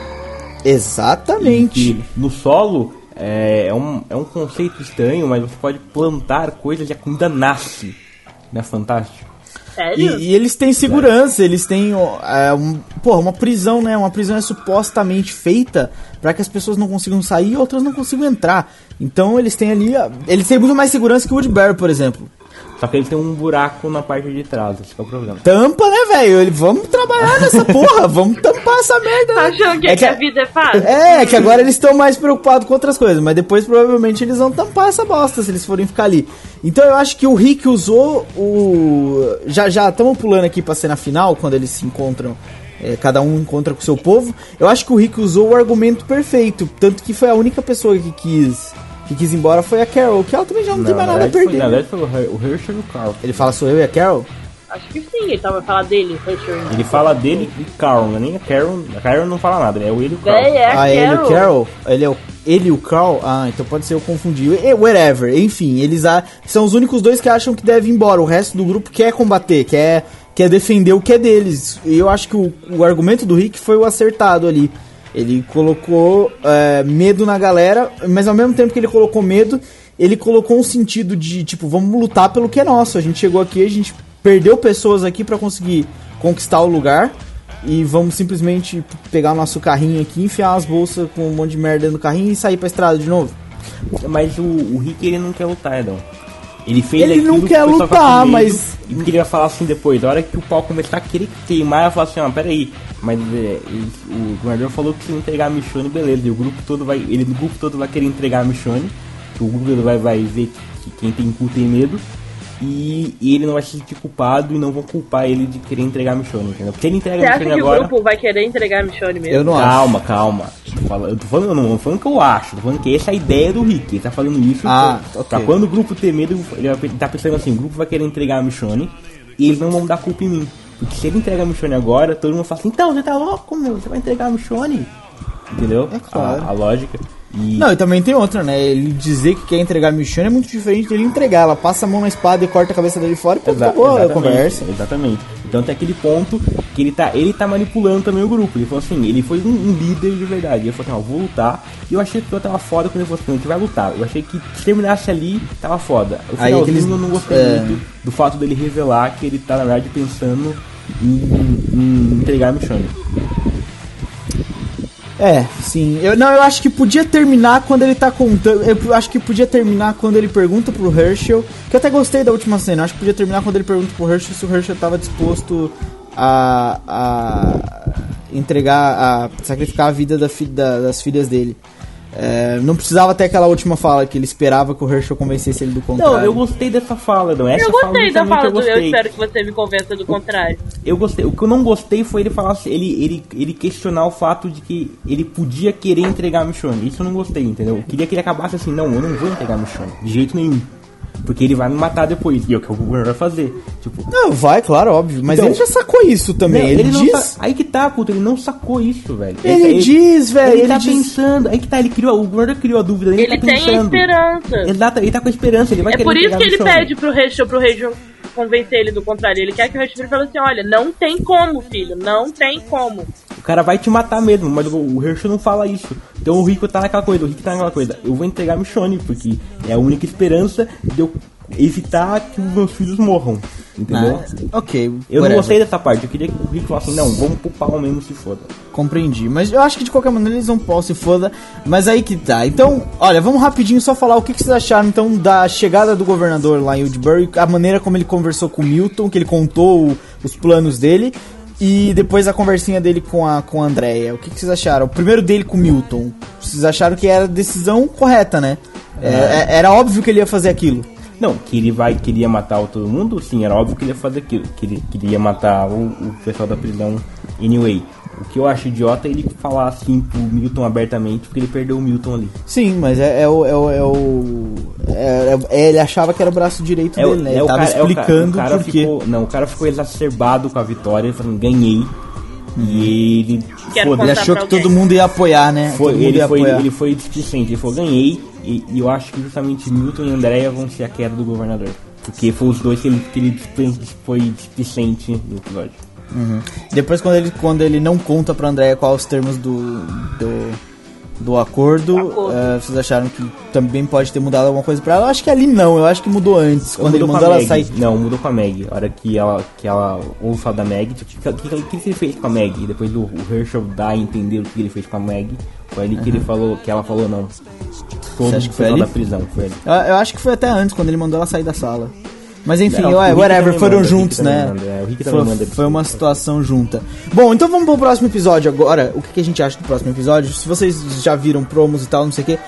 Exatamente. No solo é, é um, é um conceito estranho, mas você pode plantar coisas e a comida nasce. Não é fantástico? Sério? E, e eles têm segurança, eles têm é, um, porra, uma prisão, né? Uma prisão é supostamente feita pra que as pessoas não consigam sair e outras não consigam entrar. Então eles têm ali, eles têm muito mais segurança que o Woodbury, por exemplo. Só que ele tem um buraco na parte de trás, esse que é o problema. Tampa, né, velho? Ele- Vamos trabalhar nessa porra, vamos tampar essa merda. Tá né? achando que, É é que a vida é fácil? É, que agora eles estão mais preocupados com outras coisas, mas depois provavelmente eles vão tampar essa bosta se eles forem ficar ali. Então eu acho que o Rick usou o. Já já estamos pulando aqui pra cena final, quando eles se encontram. é, cada um encontra com o seu povo. Eu acho que o Rick usou o argumento perfeito. Tanto que foi a única pessoa que quis. Que quis ir embora foi a Carol, que ela também já não, tem mais na nada a perder. foi, na né? verdade foi o Her- o Herschel e o Carl. Ele fala, sou eu e a Carol? Acho que sim, ele tava falando dele, Herschel. Ele fala dele e Carl, não é nem a Carol. A Carol não fala nada, né? É o ele e o Carl. É a ah, ele e o Carol. Ele é o, ele e o Carl? Ah, então pode ser eu confundi. Whatever, enfim, eles a- são os únicos dois que acham que deve ir embora. O resto do grupo quer combater, quer, quer defender o que é deles. E eu acho que o, o argumento do Rick foi o acertado ali. Ele colocou é, medo na galera, mas ao mesmo tempo que ele colocou medo, ele colocou um sentido de tipo, vamos lutar pelo que é nosso. A gente chegou aqui, a gente perdeu pessoas aqui pra conseguir conquistar o lugar. e vamos simplesmente pegar o nosso carrinho aqui, enfiar as bolsas com um monte de merda do carrinho e sair pra estrada de novo. Mas o, o Rick ele não quer lutar, Edão. Ele fez Ele não quer lutar, mas- E queria falar assim depois, a hora que o pau começar a querer queimar, ela fala assim, ó, peraí. Mas é, ele- o governador falou que se entregar a Michonne, beleza. E o grupo todo vai. Ele do grupo todo vai querer entregar a Michonne. Que o grupo vai, vai ver que, que quem tem cu tem medo. E, e ele não vai se sentir culpado e não vão culpar ele de querer entregar a Michonne, entendeu? Porque ele entrega Você a acha Michonne que o agora. grupo vai querer entregar a Michonne mesmo? Eu não acho. Calma, calma. Eu tô falando, não tô falando que eu acho, tô falando que essa é a ideia do Rick. Ele tá falando isso Ah, pra, ok. pra quando o grupo ter medo, ele vai- ele tá pensando assim, o grupo vai querer entregar a Michonne e eles não vão dar culpa em mim. Porque se ele entrega a Michonne agora, todo mundo fala assim, então, você tá louco, meu, você vai entregar a Michonne? Entendeu? É claro. A, a lógica. E Não, e também tem outra, né? Ele dizer que quer entregar a Michonne é muito diferente dele entregar. Ela passa a mão na espada e corta a cabeça dele fora e pronto, Exa- acabou a conversa. Exatamente. Então tem aquele ponto que ele tá, ele tá manipulando também o grupo. Ele falou assim, ele foi um, um líder de verdade. Ele falou assim, ó, vou lutar. E eu achei que eu tava foda quando ele falou assim, a gente vai lutar. Eu achei que se terminasse ali, tava foda. O Aí finalzinho aqueles- eu não gostei é. muito do fato dele revelar que ele tá, na verdade, pensando em, em entregar a Michonne. É, sim. Eu, não, eu acho que podia terminar quando ele tá contando. Eu acho que podia terminar quando ele pergunta pro Herschel. Que eu até gostei da última cena. Eu acho que podia terminar quando ele pergunta pro Herschel se o Herschel tava disposto a. a entregar. a sacrificar a vida da fi- da- das filhas dele. É, não precisava ter aquela última fala que ele esperava que o Herschel convencesse ele do contrário. Não, eu gostei dessa fala, não. Essa Eu fala gostei da justamente fala eu do eu espero que você me convença do contrário. Eu gostei. O que eu não gostei foi ele falar assim, ele, ele, ele questionar o fato de que ele podia querer entregar a Michonne. Isso eu não gostei, entendeu? Eu queria que ele acabasse assim, não, eu não vou entregar a Michonne, de jeito nenhum. Porque ele vai me matar depois. E é o que o governo vai fazer. Tipo. Não, vai, claro, óbvio. Mas Então- ele já sacou isso também. não, ele, não diz. sa- Aí que tá, puta, ele não sacou isso, velho. Ele diz, velho, Ele, ele tá diz- pensando. Aí que tá, ele criou. O governo criou a dúvida. Ele, Ele tá tem a pensando. esperança. Exato, ele tá com a esperança. Ele vai É querer por isso que ele pede pro Rachel, pro Rachel convencer ele do contrário. Ele quer que o Rachel fale assim, olha, não tem como, filho, não tem como. O cara vai te matar mesmo, mas o, Herschel não fala isso. Então o Rico tá naquela coisa, o Rico tá naquela coisa. Eu vou entregar a Michonne, porque é a única esperança de eu evitar que os meus filhos morram. Entendeu? Ah, ok. eu não whatever. gostei dessa parte, eu queria que o Rico falasse não, vamos pro pau mesmo se foda. Compreendi. Mas eu acho que de qualquer maneira eles vão pau se foda. Mas aí que tá. Então, olha, vamos rapidinho só falar o que, que vocês acharam então da chegada do governador lá em Woodbury, a maneira como ele conversou com o Milton, que ele contou o- os planos dele. E depois a conversinha dele com a, com a Andrea. O que, que vocês acharam? O primeiro dele com o Milton. Vocês acharam que era a decisão correta, né? É, é- era óbvio que ele ia fazer aquilo. Não, que ele vai, queria matar o todo mundo, sim, era óbvio que ele ia fazer aquilo. Que ele queria matar o, o pessoal da prisão anyway. O que eu acho idiota é ele falar assim pro Milton abertamente, porque ele perdeu o Milton ali. Sim, mas é, é o. É, o- é o é- é- ele achava que era o braço direito É, dele, né? é Ele o tava cara- é o cara- explicando o cara por quê. ficou, Não, o cara ficou exacerbado com a vitória, falando, ganhei. E ele. Ele achou que todo mundo ia apoiar, né? foi, ele, ia foi, apoiar. ele foi displicente, ele falou, ganhei. E, e eu acho que justamente Milton e Andréia vão ser a queda do governador. Porque foi os dois que ele, que ele foi displicente no episódio. Depois quando ele, quando ele não conta pra Andréia quais os termos do, do, do acordo, Acordo. eh, vocês acharam que também pode ter mudado alguma coisa pra ela? Eu acho que ali não, eu acho que mudou antes, quando ele Mudou com mandou ela Maggie. sair. Não, mudou com a Meg. A hora que ela, que ela ouve falar da Meg, tipo, o que, que, que, que ele fez com a Meg? E depois o, o Herschel dá a entender o que ele fez com a Meg. Foi ali que ele falou, que ela falou não. Todo acha o que foi ali? da prisão, foi ali. Eu, eu acho que foi até antes, quando ele mandou ela sair da sala. Mas enfim, Não, ué, whatever, foram manda, juntos, né? manda, é, foi, uma situação junta. Bom, então vamos pro próximo episódio agora. O que, que a gente acha do próximo episódio? Se vocês já viram promos e tal, não sei o que.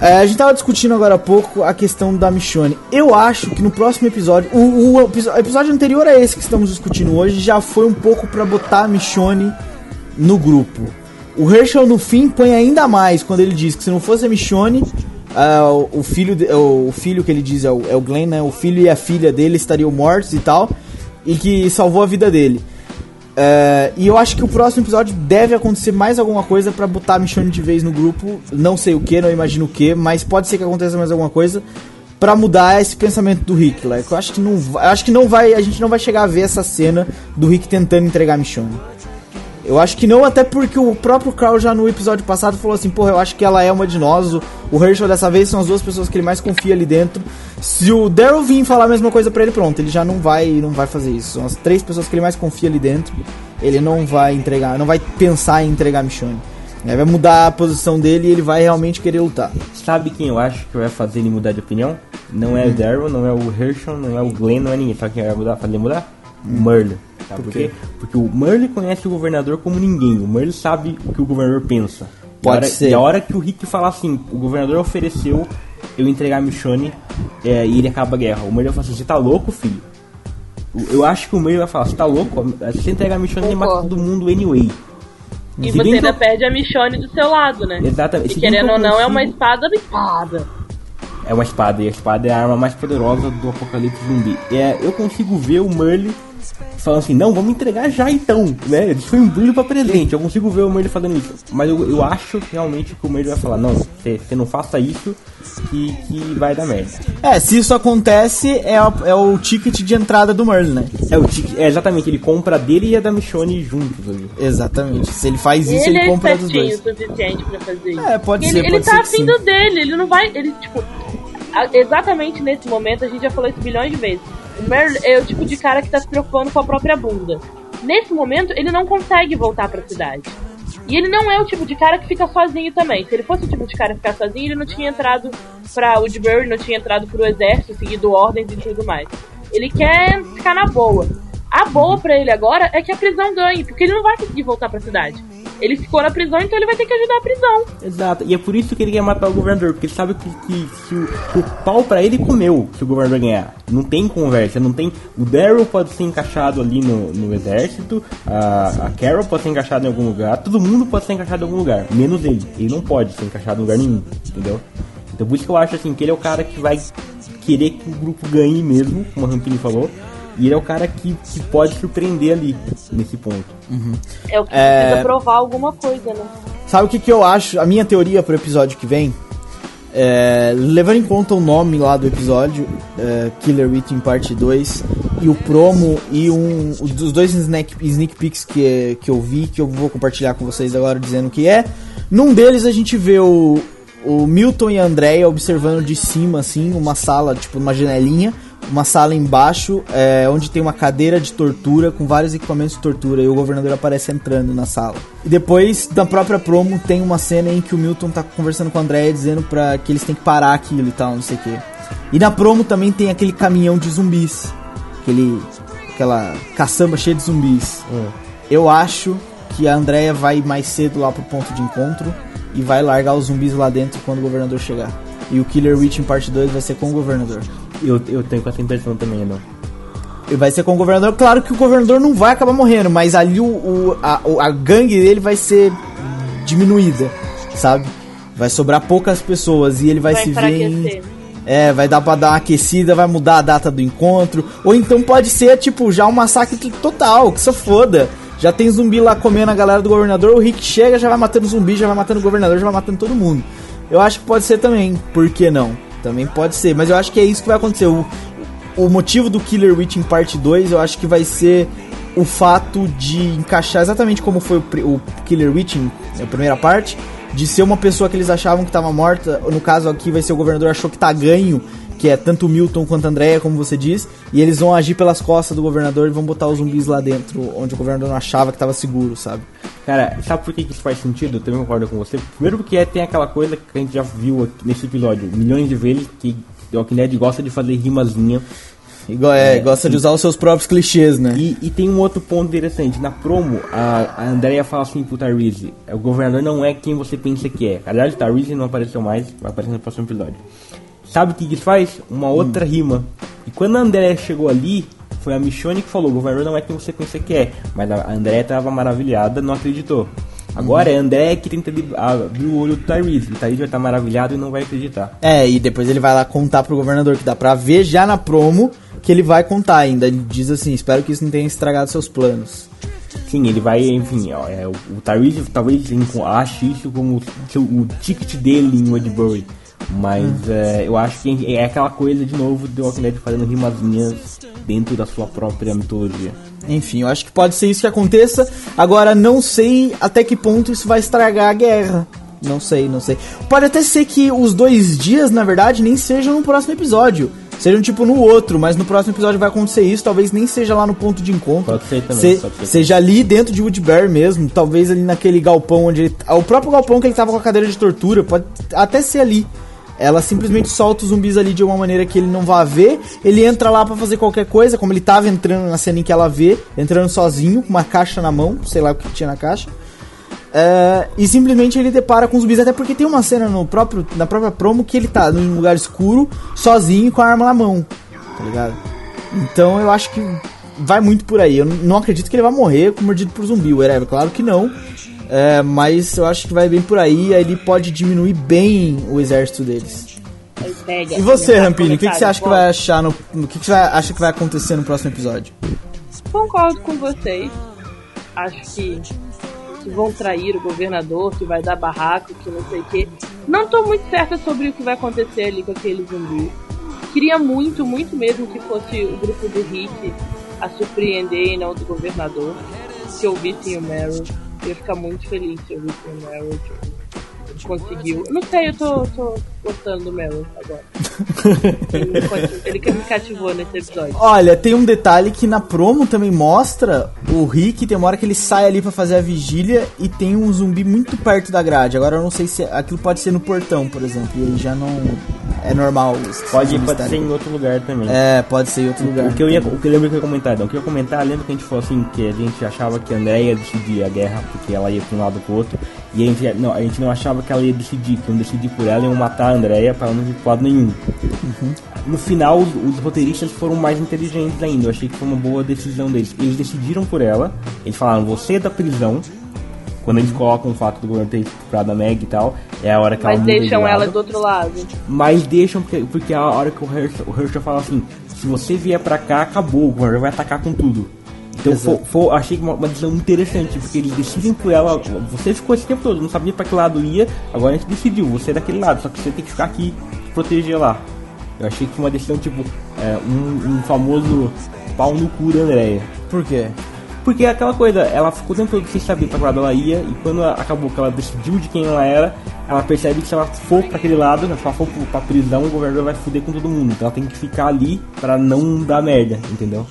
a gente tava discutindo agora há pouco a questão da Michonne. Eu acho que no próximo episódio, o, o episódio anterior a esse que estamos discutindo hoje, já foi um pouco pra botar a Michonne no grupo. O Herschel no fim põe ainda mais quando ele diz que se não fosse a Michonne, ah, o, filho de- o, o filho que ele diz é o, é o Glenn, né? O filho e a filha dele estariam mortos e tal, e que salvou a vida dele. É, e eu acho que o próximo episódio deve acontecer mais alguma coisa pra botar a Michonne de vez no grupo. Não sei o que, não imagino o que, mas pode ser que aconteça mais alguma coisa pra mudar esse pensamento do Rick. Like, eu acho que não, acho que não vai, a gente não vai chegar a ver essa cena do Rick tentando entregar a Michonne. Eu acho que não, até porque o próprio Carl já no episódio passado falou assim, porra, eu acho que ela é uma de nós. O, Herschel dessa vez são as duas pessoas que ele mais confia ali dentro. Se o Daryl vir falar a mesma coisa pra ele, pronto, ele já não vai, não vai fazer isso. São as três pessoas que ele mais confia ali dentro. Ele não vai entregar, não vai pensar em entregar a Michonne. É, vai mudar a posição dele e ele vai realmente querer lutar. Sabe quem eu acho que vai fazer ele mudar de opinião? Não é o Daryl, não é o Herschel, não é o Glenn, não é ninguém. Sabe quem vai mudar, fazer ele mudar? O Merle. Sabe por, quê? Porque o Merle conhece o governador como ninguém. O Merle sabe o que o governador pensa. Pode e a hora, ser. E a hora que o Rick falar assim, o governador ofereceu eu entregar a Michonne é, e ele acaba a guerra. O Merle vai falar assim, você tá louco, filho? Eu acho que o Merle vai falar, você tá louco? Se você entregar a Michonne, ele mata todo mundo anyway. E Se você ainda eu- perde a Michonne do seu lado, né? Exatamente. E que querendo ou não, é uma consigo- espada espada. É uma espada, e a espada é a arma mais poderosa do apocalipse zumbi. É, eu consigo ver o Merle falando assim, não, vamos entregar já então, né? Isso foi um brilho pra presente. Eu consigo ver o Merle fazendo isso. Mas eu, eu acho realmente que o Merle vai falar, não, você não faça isso que, que vai dar merda. É, se isso acontece, é, o- é o ticket de entrada do Merle, né? É, o tique, é exatamente, ele compra a dele e a da Michonne juntos ali. Exatamente. Se ele faz isso, ele ele, é compra dos dois. suficiente pra fazer isso. É, pode ele, ser, Ele pode tá ser que sim. afim do dele, ele não vai. Ele, tipo. a- Exatamente nesse momento, a gente já falou isso bilhões de vezes. O Merle é o tipo de cara que tá se preocupando com a própria bunda. Nesse momento, ele não consegue voltar pra cidade. E ele não é o tipo de cara que fica sozinho também. Se ele fosse o tipo de cara que ficar sozinho, ele não tinha entrado pra Woodbury, não tinha entrado pro exército, seguido ordens e tudo mais. Ele quer ficar na boa. A boa pra ele agora é que a prisão ganhe, porque ele não vai conseguir voltar pra cidade. Ele ficou na prisão, então ele vai ter que ajudar a prisão. Exato, e é por isso que ele quer matar o governador, porque ele sabe que, que se o, o pau pra ele comeu se o governador ganhar. Não tem conversa, não tem. O Daryl pode ser encaixado ali no, no exército, a, a Carol pode ser encaixada em algum lugar, todo mundo pode ser encaixado em algum lugar, menos ele. Ele não pode ser encaixado em lugar nenhum, entendeu? Então por isso que eu acho assim que ele é o cara que vai querer que o grupo ganhe mesmo, como a Rampini falou. E ele é o cara que, que pode surpreender ali, nesse ponto. É o que É. precisa provar alguma coisa, né? Sabe o que, que eu acho? A minha teoria pro episódio que vem, é, levando em conta o nome lá do episódio, é, Killer Within Parte 2, e o promo e um os dos dois sneak, sneak peeks que, que eu vi, que eu vou compartilhar com vocês agora dizendo o que é. Num deles a gente vê o, o Milton e a Andrea observando de cima, assim, uma sala, tipo uma janelinha, uma sala embaixo, é, onde tem uma cadeira de tortura com vários equipamentos de tortura e o governador aparece entrando na sala. E depois, na própria promo, tem uma cena em que o Milton tá conversando com a Andrea dizendo pra que eles têm que parar aquilo e tal, não sei o que. E na promo também tem aquele caminhão de zumbis, aquele, aquela caçamba cheia de zumbis. Eu acho que a Andrea vai mais cedo lá pro ponto de encontro e vai largar os zumbis lá dentro quando o governador chegar. E o Killer Witch em parte 2 vai ser com o governador. Eu, eu tenho essa impressão também, não. Ele vai ser com o governador. Claro que o governador não vai acabar morrendo, mas ali o, o- a, a gangue dele vai ser diminuída, sabe? Vai sobrar poucas pessoas e ele vai, Vai se ver em... É, vai dar pra dar uma aquecida, vai mudar a data do encontro. Ou então pode ser, tipo, já um massacre total, que se foda. Já tem zumbi lá comendo a galera do governador, o Rick chega, já vai matando zumbi, já vai matando o governador, já vai matando todo mundo. Eu acho que pode ser também, por que não? Também pode ser, mas eu acho que é isso que vai acontecer. O, o motivo do Killer Witch em parte 2, eu acho que vai ser o fato de encaixar exatamente como foi o, o Killer Witch em a primeira parte, de ser uma pessoa que eles achavam que estava morta, no caso aqui vai ser o governador achou que tá ganho, que é tanto o Milton quanto a Andrea, como você diz, e eles vão agir pelas costas do governador e vão botar os zumbis lá dentro, onde o governador não achava que tava seguro, sabe? Cara, sabe por que isso faz sentido? Eu também concordo com você. Primeiro porque é- tem aquela coisa que a gente já viu aqui nesse episódio milhões de vezes, que The Walking Dead gosta de fazer rimazinha. Igual, é, gosta de usar os seus próprios clichês, né? E, e tem um outro ponto interessante. Na promo, a, a Andrea fala assim pro Tyrese, o governador não é quem você pensa que é. Aliás, o Tyrese não apareceu mais, vai aparecer no próximo episódio. Sabe o que isso faz? Uma outra rima. E quando a Andrea chegou ali, foi a Michonne que falou, governador não é quem você pensa que é. Mas a Andrea tava maravilhada, não acreditou. Agora é a Andrea que tenta abrir o olho do Tyrese. O Tyrese vai estar maravilhado e não vai acreditar. É, e depois ele vai lá contar pro governador, que dá pra ver já na promo que ele vai contar ainda. Ele diz assim: espero que isso não tenha estragado seus planos. Sim, ele vai, enfim, ó, é, o, o Tyrese talvez ache isso como o, o ticket dele em Woodbury. Mas é, eu acho que é aquela coisa de novo do Walking Dead fazendo rimazinhas dentro da sua própria mitologia. Enfim, eu acho que pode ser isso que aconteça. Agora, não sei até que ponto isso vai estragar a guerra. Não sei, não sei. Pode até ser que os dois dias, na verdade, nem sejam no próximo episódio. Sejam tipo no outro, mas no próximo episódio vai acontecer isso. Talvez nem seja lá no ponto de encontro. Pode ser também, Se- pode ser. seja ali dentro de Woodbury mesmo. Talvez ali naquele galpão onde ele. O próprio galpão que ele tava com a cadeira de tortura. Pode até ser ali. Ela simplesmente solta os zumbis ali de uma maneira que ele não vá ver. Ele entra lá pra fazer qualquer coisa, como ele tava entrando na cena em que ela vê, entrando sozinho, com uma caixa na mão, sei lá o que tinha na caixa. É, e simplesmente ele depara com os zumbis, até porque tem uma cena no próprio, na própria promo que ele tá num lugar escuro, sozinho, com a arma na mão. Tá ligado? Então eu acho que vai muito por aí. Eu não acredito que ele vai morrer mordido por zumbi, whatever. Claro que não. É, mas eu acho que vai bem por aí. Aí ele pode diminuir bem o exército deles. E você, comentário, Rampini, o que, que você acha que vai achar no. O que, que você acha que vai acontecer no próximo episódio? Concordo com vocês. Acho que, que vão trair o governador, que vai dar barraco, que não sei o quê. Não tô muito certa sobre o que vai acontecer ali com aquele zumbi. Queria muito, muito mesmo que fosse o grupo do Rick a surpreender e não o do governador. Se ouvissem o Meryl, ia ficar muito feliz se ouvissem o Meryl. Tipo, conseguiu. Não sei, eu tô, tô gostando do Meryl agora. <laughs> ele, ele que me cativou nesse episódio. Olha, tem um detalhe que na promo também mostra o Rick, tem uma hora que ele sai ali pra fazer a vigília e tem um zumbi muito perto da grade. Agora eu não sei se aquilo pode ser no portão, por exemplo, e aí já não é normal. Pode, pode estarem- ser em outro lugar também. É, pode ser em outro lugar. O que eu ia, o que eu lembro que eu ia comentar, não, o que eu ia comentar, lembra que a gente falou assim, que a gente achava que a Andrea ia decidir a guerra, porque ela ia pra um lado ou pro outro, e a gente, não, a gente não achava que ela ia decidir, que iam decidir por ela e iam matar a Andrea pra ela não ir pro lado nenhum. No final, os, os roteiristas foram mais inteligentes ainda, eu achei que foi uma boa decisão deles. Eles decidiram por ela, eles falaram, você é da prisão, quando eles colocam o fato do governo ter estuprado a Meg e tal, é a hora que Mas ela de deixam ela do outro lado. Mas deixam, porque, porque a hora que o Herschel, o Herschel fala assim: se você vier pra cá, acabou, o governo vai atacar com tudo. Então foi, foi- achei que uma, uma decisão interessante, porque eles decidem por ela. Você ficou esse tempo todo, não sabia pra que lado ia, agora a gente decidiu, você é daquele lado, só que você tem que ficar aqui proteger lá. Eu achei que foi uma decisão tipo é, um, um famoso pau no cu da Andréia. Por quê? Porque é aquela coisa, ela ficou o tempo todo sem saber pra que lado ela ia, e quando ela- acabou que ela decidiu de quem ela era, ela percebe que se ela for pra aquele lado, né, se ela for pra prisão, o governador vai fuder com todo mundo. Então ela tem que ficar ali pra não dar merda, entendeu?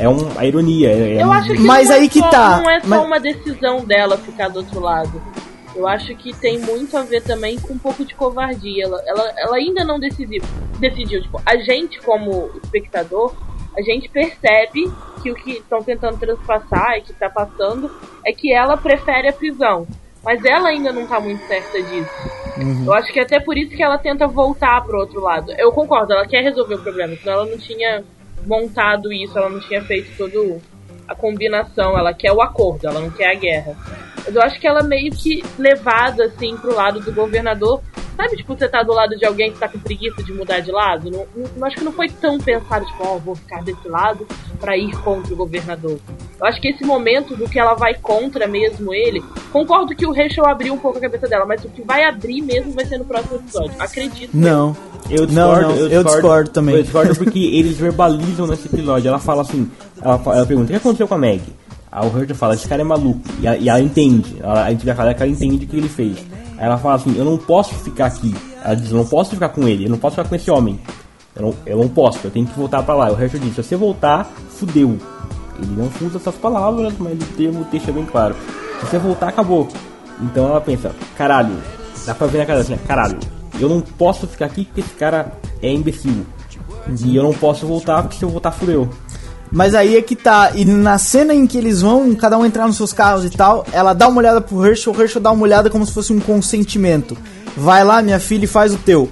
É um, a ironia. É, é Eu acho que Mas não é aí que só, tá, não é só mas- uma decisão dela ficar do outro lado. Eu acho que tem muito a ver também com um pouco de covardia. Ela, ela, ela ainda não decidiu. Decidiu, tipo, a gente como espectador, a gente percebe que o que estão tentando transpassar e que tá passando é que ela prefere a prisão. Mas ela ainda não tá muito certa disso. Eu acho que até por isso que ela tenta voltar pro outro lado. Eu concordo, ela quer resolver o problema, senão ela não tinha montado isso, ela não tinha feito todo a combinação, ela quer o acordo, ela não quer a guerra. Mas eu acho que ela meio que levada assim pro lado do governador. Sabe, tipo, você tá do lado de alguém que tá com preguiça de mudar de lado? Não, não- acho que não foi tão pensado, tipo, ó, vou ficar desse lado pra ir contra o governador. Eu acho que esse momento do que ela vai contra mesmo ele, concordo que o Rachel abriu um pouco a cabeça dela, mas o que vai abrir mesmo vai ser no próximo episódio. Acredito. Não. Eu Não, discordo, não, eu, eu discordo, discordo também. Eu discordo porque eles verbalizam nesse episódio. Ela fala assim, ela, ela pergunta, o que aconteceu com a Meg? Aí o Herschel fala, esse cara é maluco. E ela, e ela entende, ela, a gente vai falar que ela entende o que ele fez. Aí ela fala assim, eu não posso ficar aqui. Ela diz, eu não posso ficar com ele, eu não posso ficar com esse homem. Eu não, eu não posso, eu tenho que voltar pra lá. O Herschel diz, se você voltar, fudeu. Ele não usa essas palavras, mas o termo deixa bem claro. Se você voltar, acabou. Então ela pensa, caralho, dá pra ver na cara assim, caralho, eu não posso ficar aqui porque esse cara é imbecil. E eu não posso voltar porque se eu voltar, fudeu. Mas aí é que tá. E na cena em que eles vão, cada um entrar nos seus carros e tal, ela dá uma olhada pro Herschel, o Herschel dá uma olhada como se fosse um consentimento. Vai lá, minha filha, e faz o teu.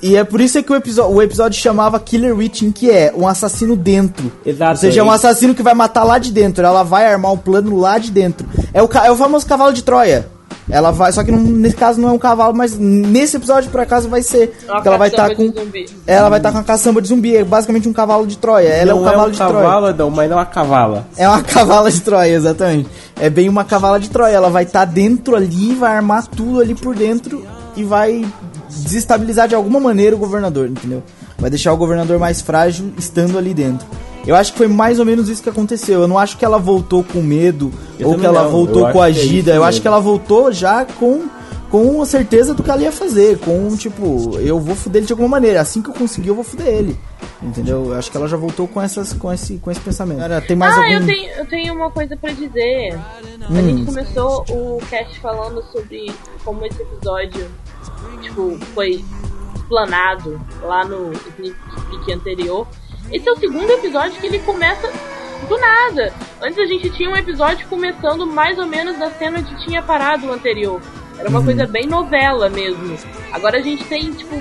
E é por isso é que o, episo- o episódio chamava Killer Witching, que é um assassino dentro. Exato, Ou seja, é um é- assassino que vai matar lá de dentro. Ela vai armar um plano lá de dentro. É o, é o famoso cavalo de Troia. Ela vai, só que não- nesse caso não é um cavalo, mas nesse episódio por acaso vai ser. É uma Porque ela vai estar caçamba com. Ela vai estar com a caçamba de zumbi, é basicamente um cavalo de Troia. Ela não é um cavalo um de Troia. cavalo, Adão, mas não a cavala. É uma <laughs> cavala de Troia, exatamente. É bem uma cavala de Troia. Ela vai estar dentro ali, vai armar tudo ali por dentro e vai desestabilizar de alguma maneira o governador, entendeu? Vai deixar o governador mais frágil estando ali dentro. Eu acho que foi mais ou menos isso que aconteceu. Eu não acho que ela voltou com medo Eu ou que ela não. voltou Eu acho que é coagida. isso eu acho que ela voltou já com, com a certeza do que ela ia fazer. Com, tipo, eu vou fuder ele de alguma maneira. Assim que eu conseguir, eu vou fuder ele. Entendeu? Eu acho que ela já voltou com, essas, com, esse, com esse pensamento. Cara, tem mais ah, algum... eu, tenho, eu tenho uma coisa pra dizer. A Hum. gente começou o cast falando sobre como esse episódio, tipo, foi planado lá no sneak anterior. Esse é o segundo episódio que ele começa do nada. Antes a gente tinha um episódio começando mais ou menos da cena onde tinha parado o anterior. Era uma coisa bem novela mesmo. Agora a gente tem, tipo,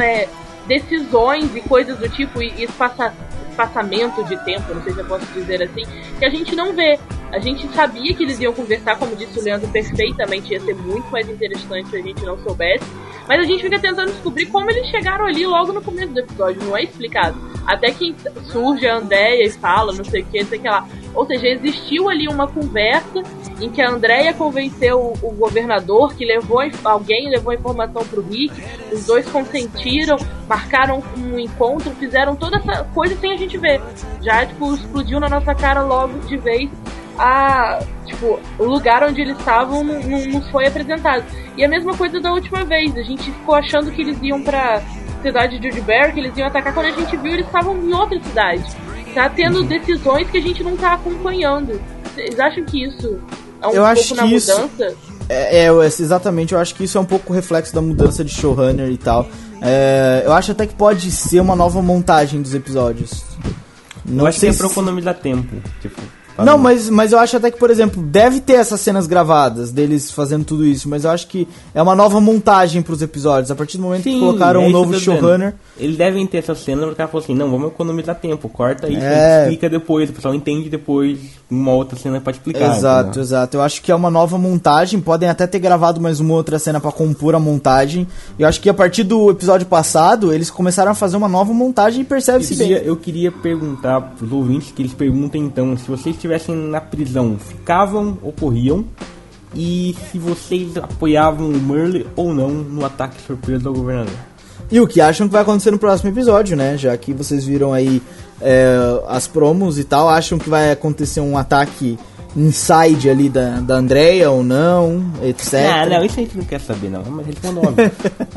é, decisões e coisas do tipo, e espaça, espaçamento de tempo, não sei se eu posso dizer assim, que a gente não vê. A gente sabia que eles iam conversar, como disse o Leandro perfeitamente, ia ser muito mais interessante se a gente não soubesse. Mas a gente fica tentando descobrir como eles chegaram ali logo no começo do episódio, não é explicado. Até que surge a Andrea e fala, não sei o que, não sei o que lá. Ou seja, existiu ali uma conversa em que a Andrea convenceu o, governador, que levou alguém levou a informação pro Rick, os dois consentiram, marcaram um encontro, fizeram toda essa coisa sem a gente ver. Já, tipo, explodiu na nossa cara logo de vez a. Tipo, o lugar onde eles estavam não, não foi apresentado. E a mesma coisa da última vez, a gente ficou achando que eles iam pra cidade de Judeberg, que eles iam atacar, quando a gente viu eles estavam em outra cidade. Tá tendo decisões que a gente não tá acompanhando. Vocês acham que isso é um Eu acho pouco na que isso- mudança? É, é, exatamente, eu acho que isso é um pouco reflexo da mudança de showrunner e tal. É, eu acho até que pode ser uma nova montagem dos episódios. Não eu acho que sei é se- pra economizar tempo. Tipo, Não, mas, mas eu acho até que, por exemplo, deve ter essas cenas gravadas deles fazendo tudo isso, mas eu acho que é uma nova montagem pros episódios. A partir do momento que Sim, colocaram é um novo que showrunner. Eles devem ter essa cena, o cara falou assim, não, vamos economizar tempo, corta isso, É. explica depois, o pessoal entende depois uma outra cena pra explicar. Exato, entendeu? exato. Eu acho que é uma nova montagem. Podem até ter gravado mais uma outra cena pra compor a montagem. E eu acho que a partir do episódio passado, eles começaram a fazer uma nova montagem e percebe-se bem. eu queria perguntar pros ouvintes que eles perguntem então, se vocês estivessem na prisão, ficavam ou corriam? E se vocês apoiavam o Merle ou não no ataque surpresa ao governador? E o que acham que vai acontecer no próximo episódio, né? Já que vocês viram aí é, as promos e tal, acham que vai acontecer um ataque inside ali da, da Andrea ou não, etc. Ah, não, isso a gente não quer saber não, mas responda óbvio.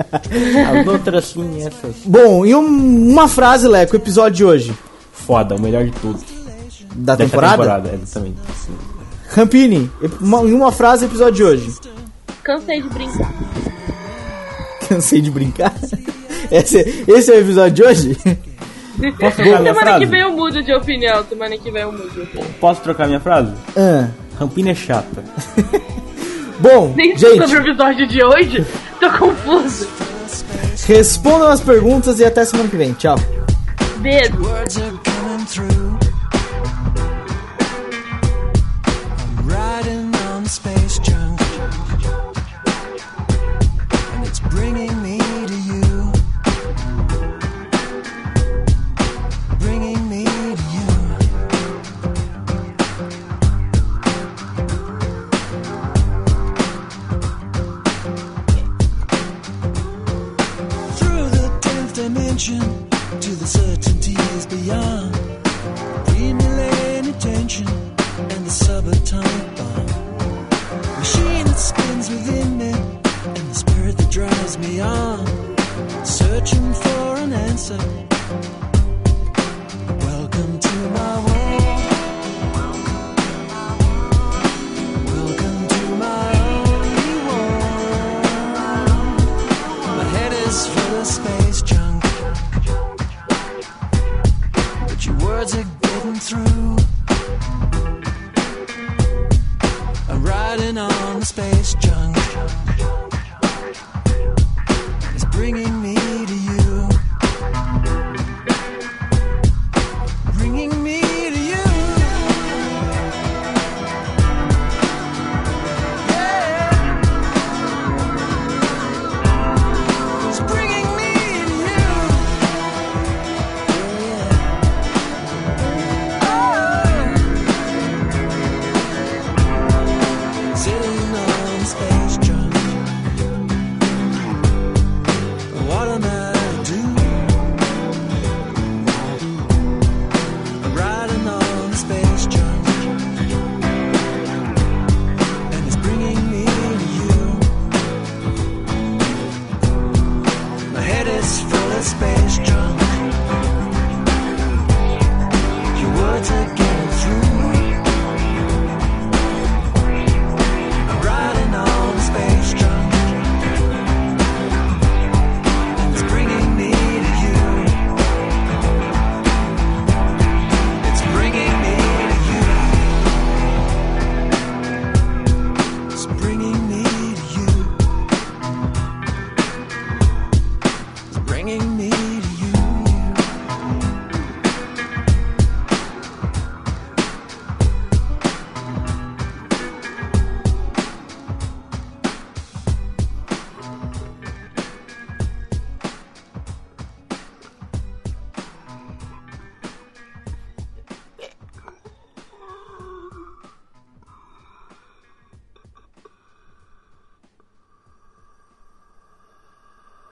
<laughs> As outras sim, essas. Bom, e um- uma frase, Leco, o episódio de hoje Foda, o melhor de todos. Da temporada? temporada, exatamente. Sim. Rampini, uma- em uma frase, episódio de hoje. Cansei de brincar. Cansei de brincar. <laughs> Esse, esse é o episódio de hoje? Posso trocar minha Semana frase? que vem eu mudo de opinião. Semana que vem eu mudo de opinião. Posso trocar minha frase? Ah, Rampina é chata. <laughs> Bom, Nem gente, sobre o episódio de hoje, tô confuso. respondam as perguntas e até semana que vem. Tchau. Beijo.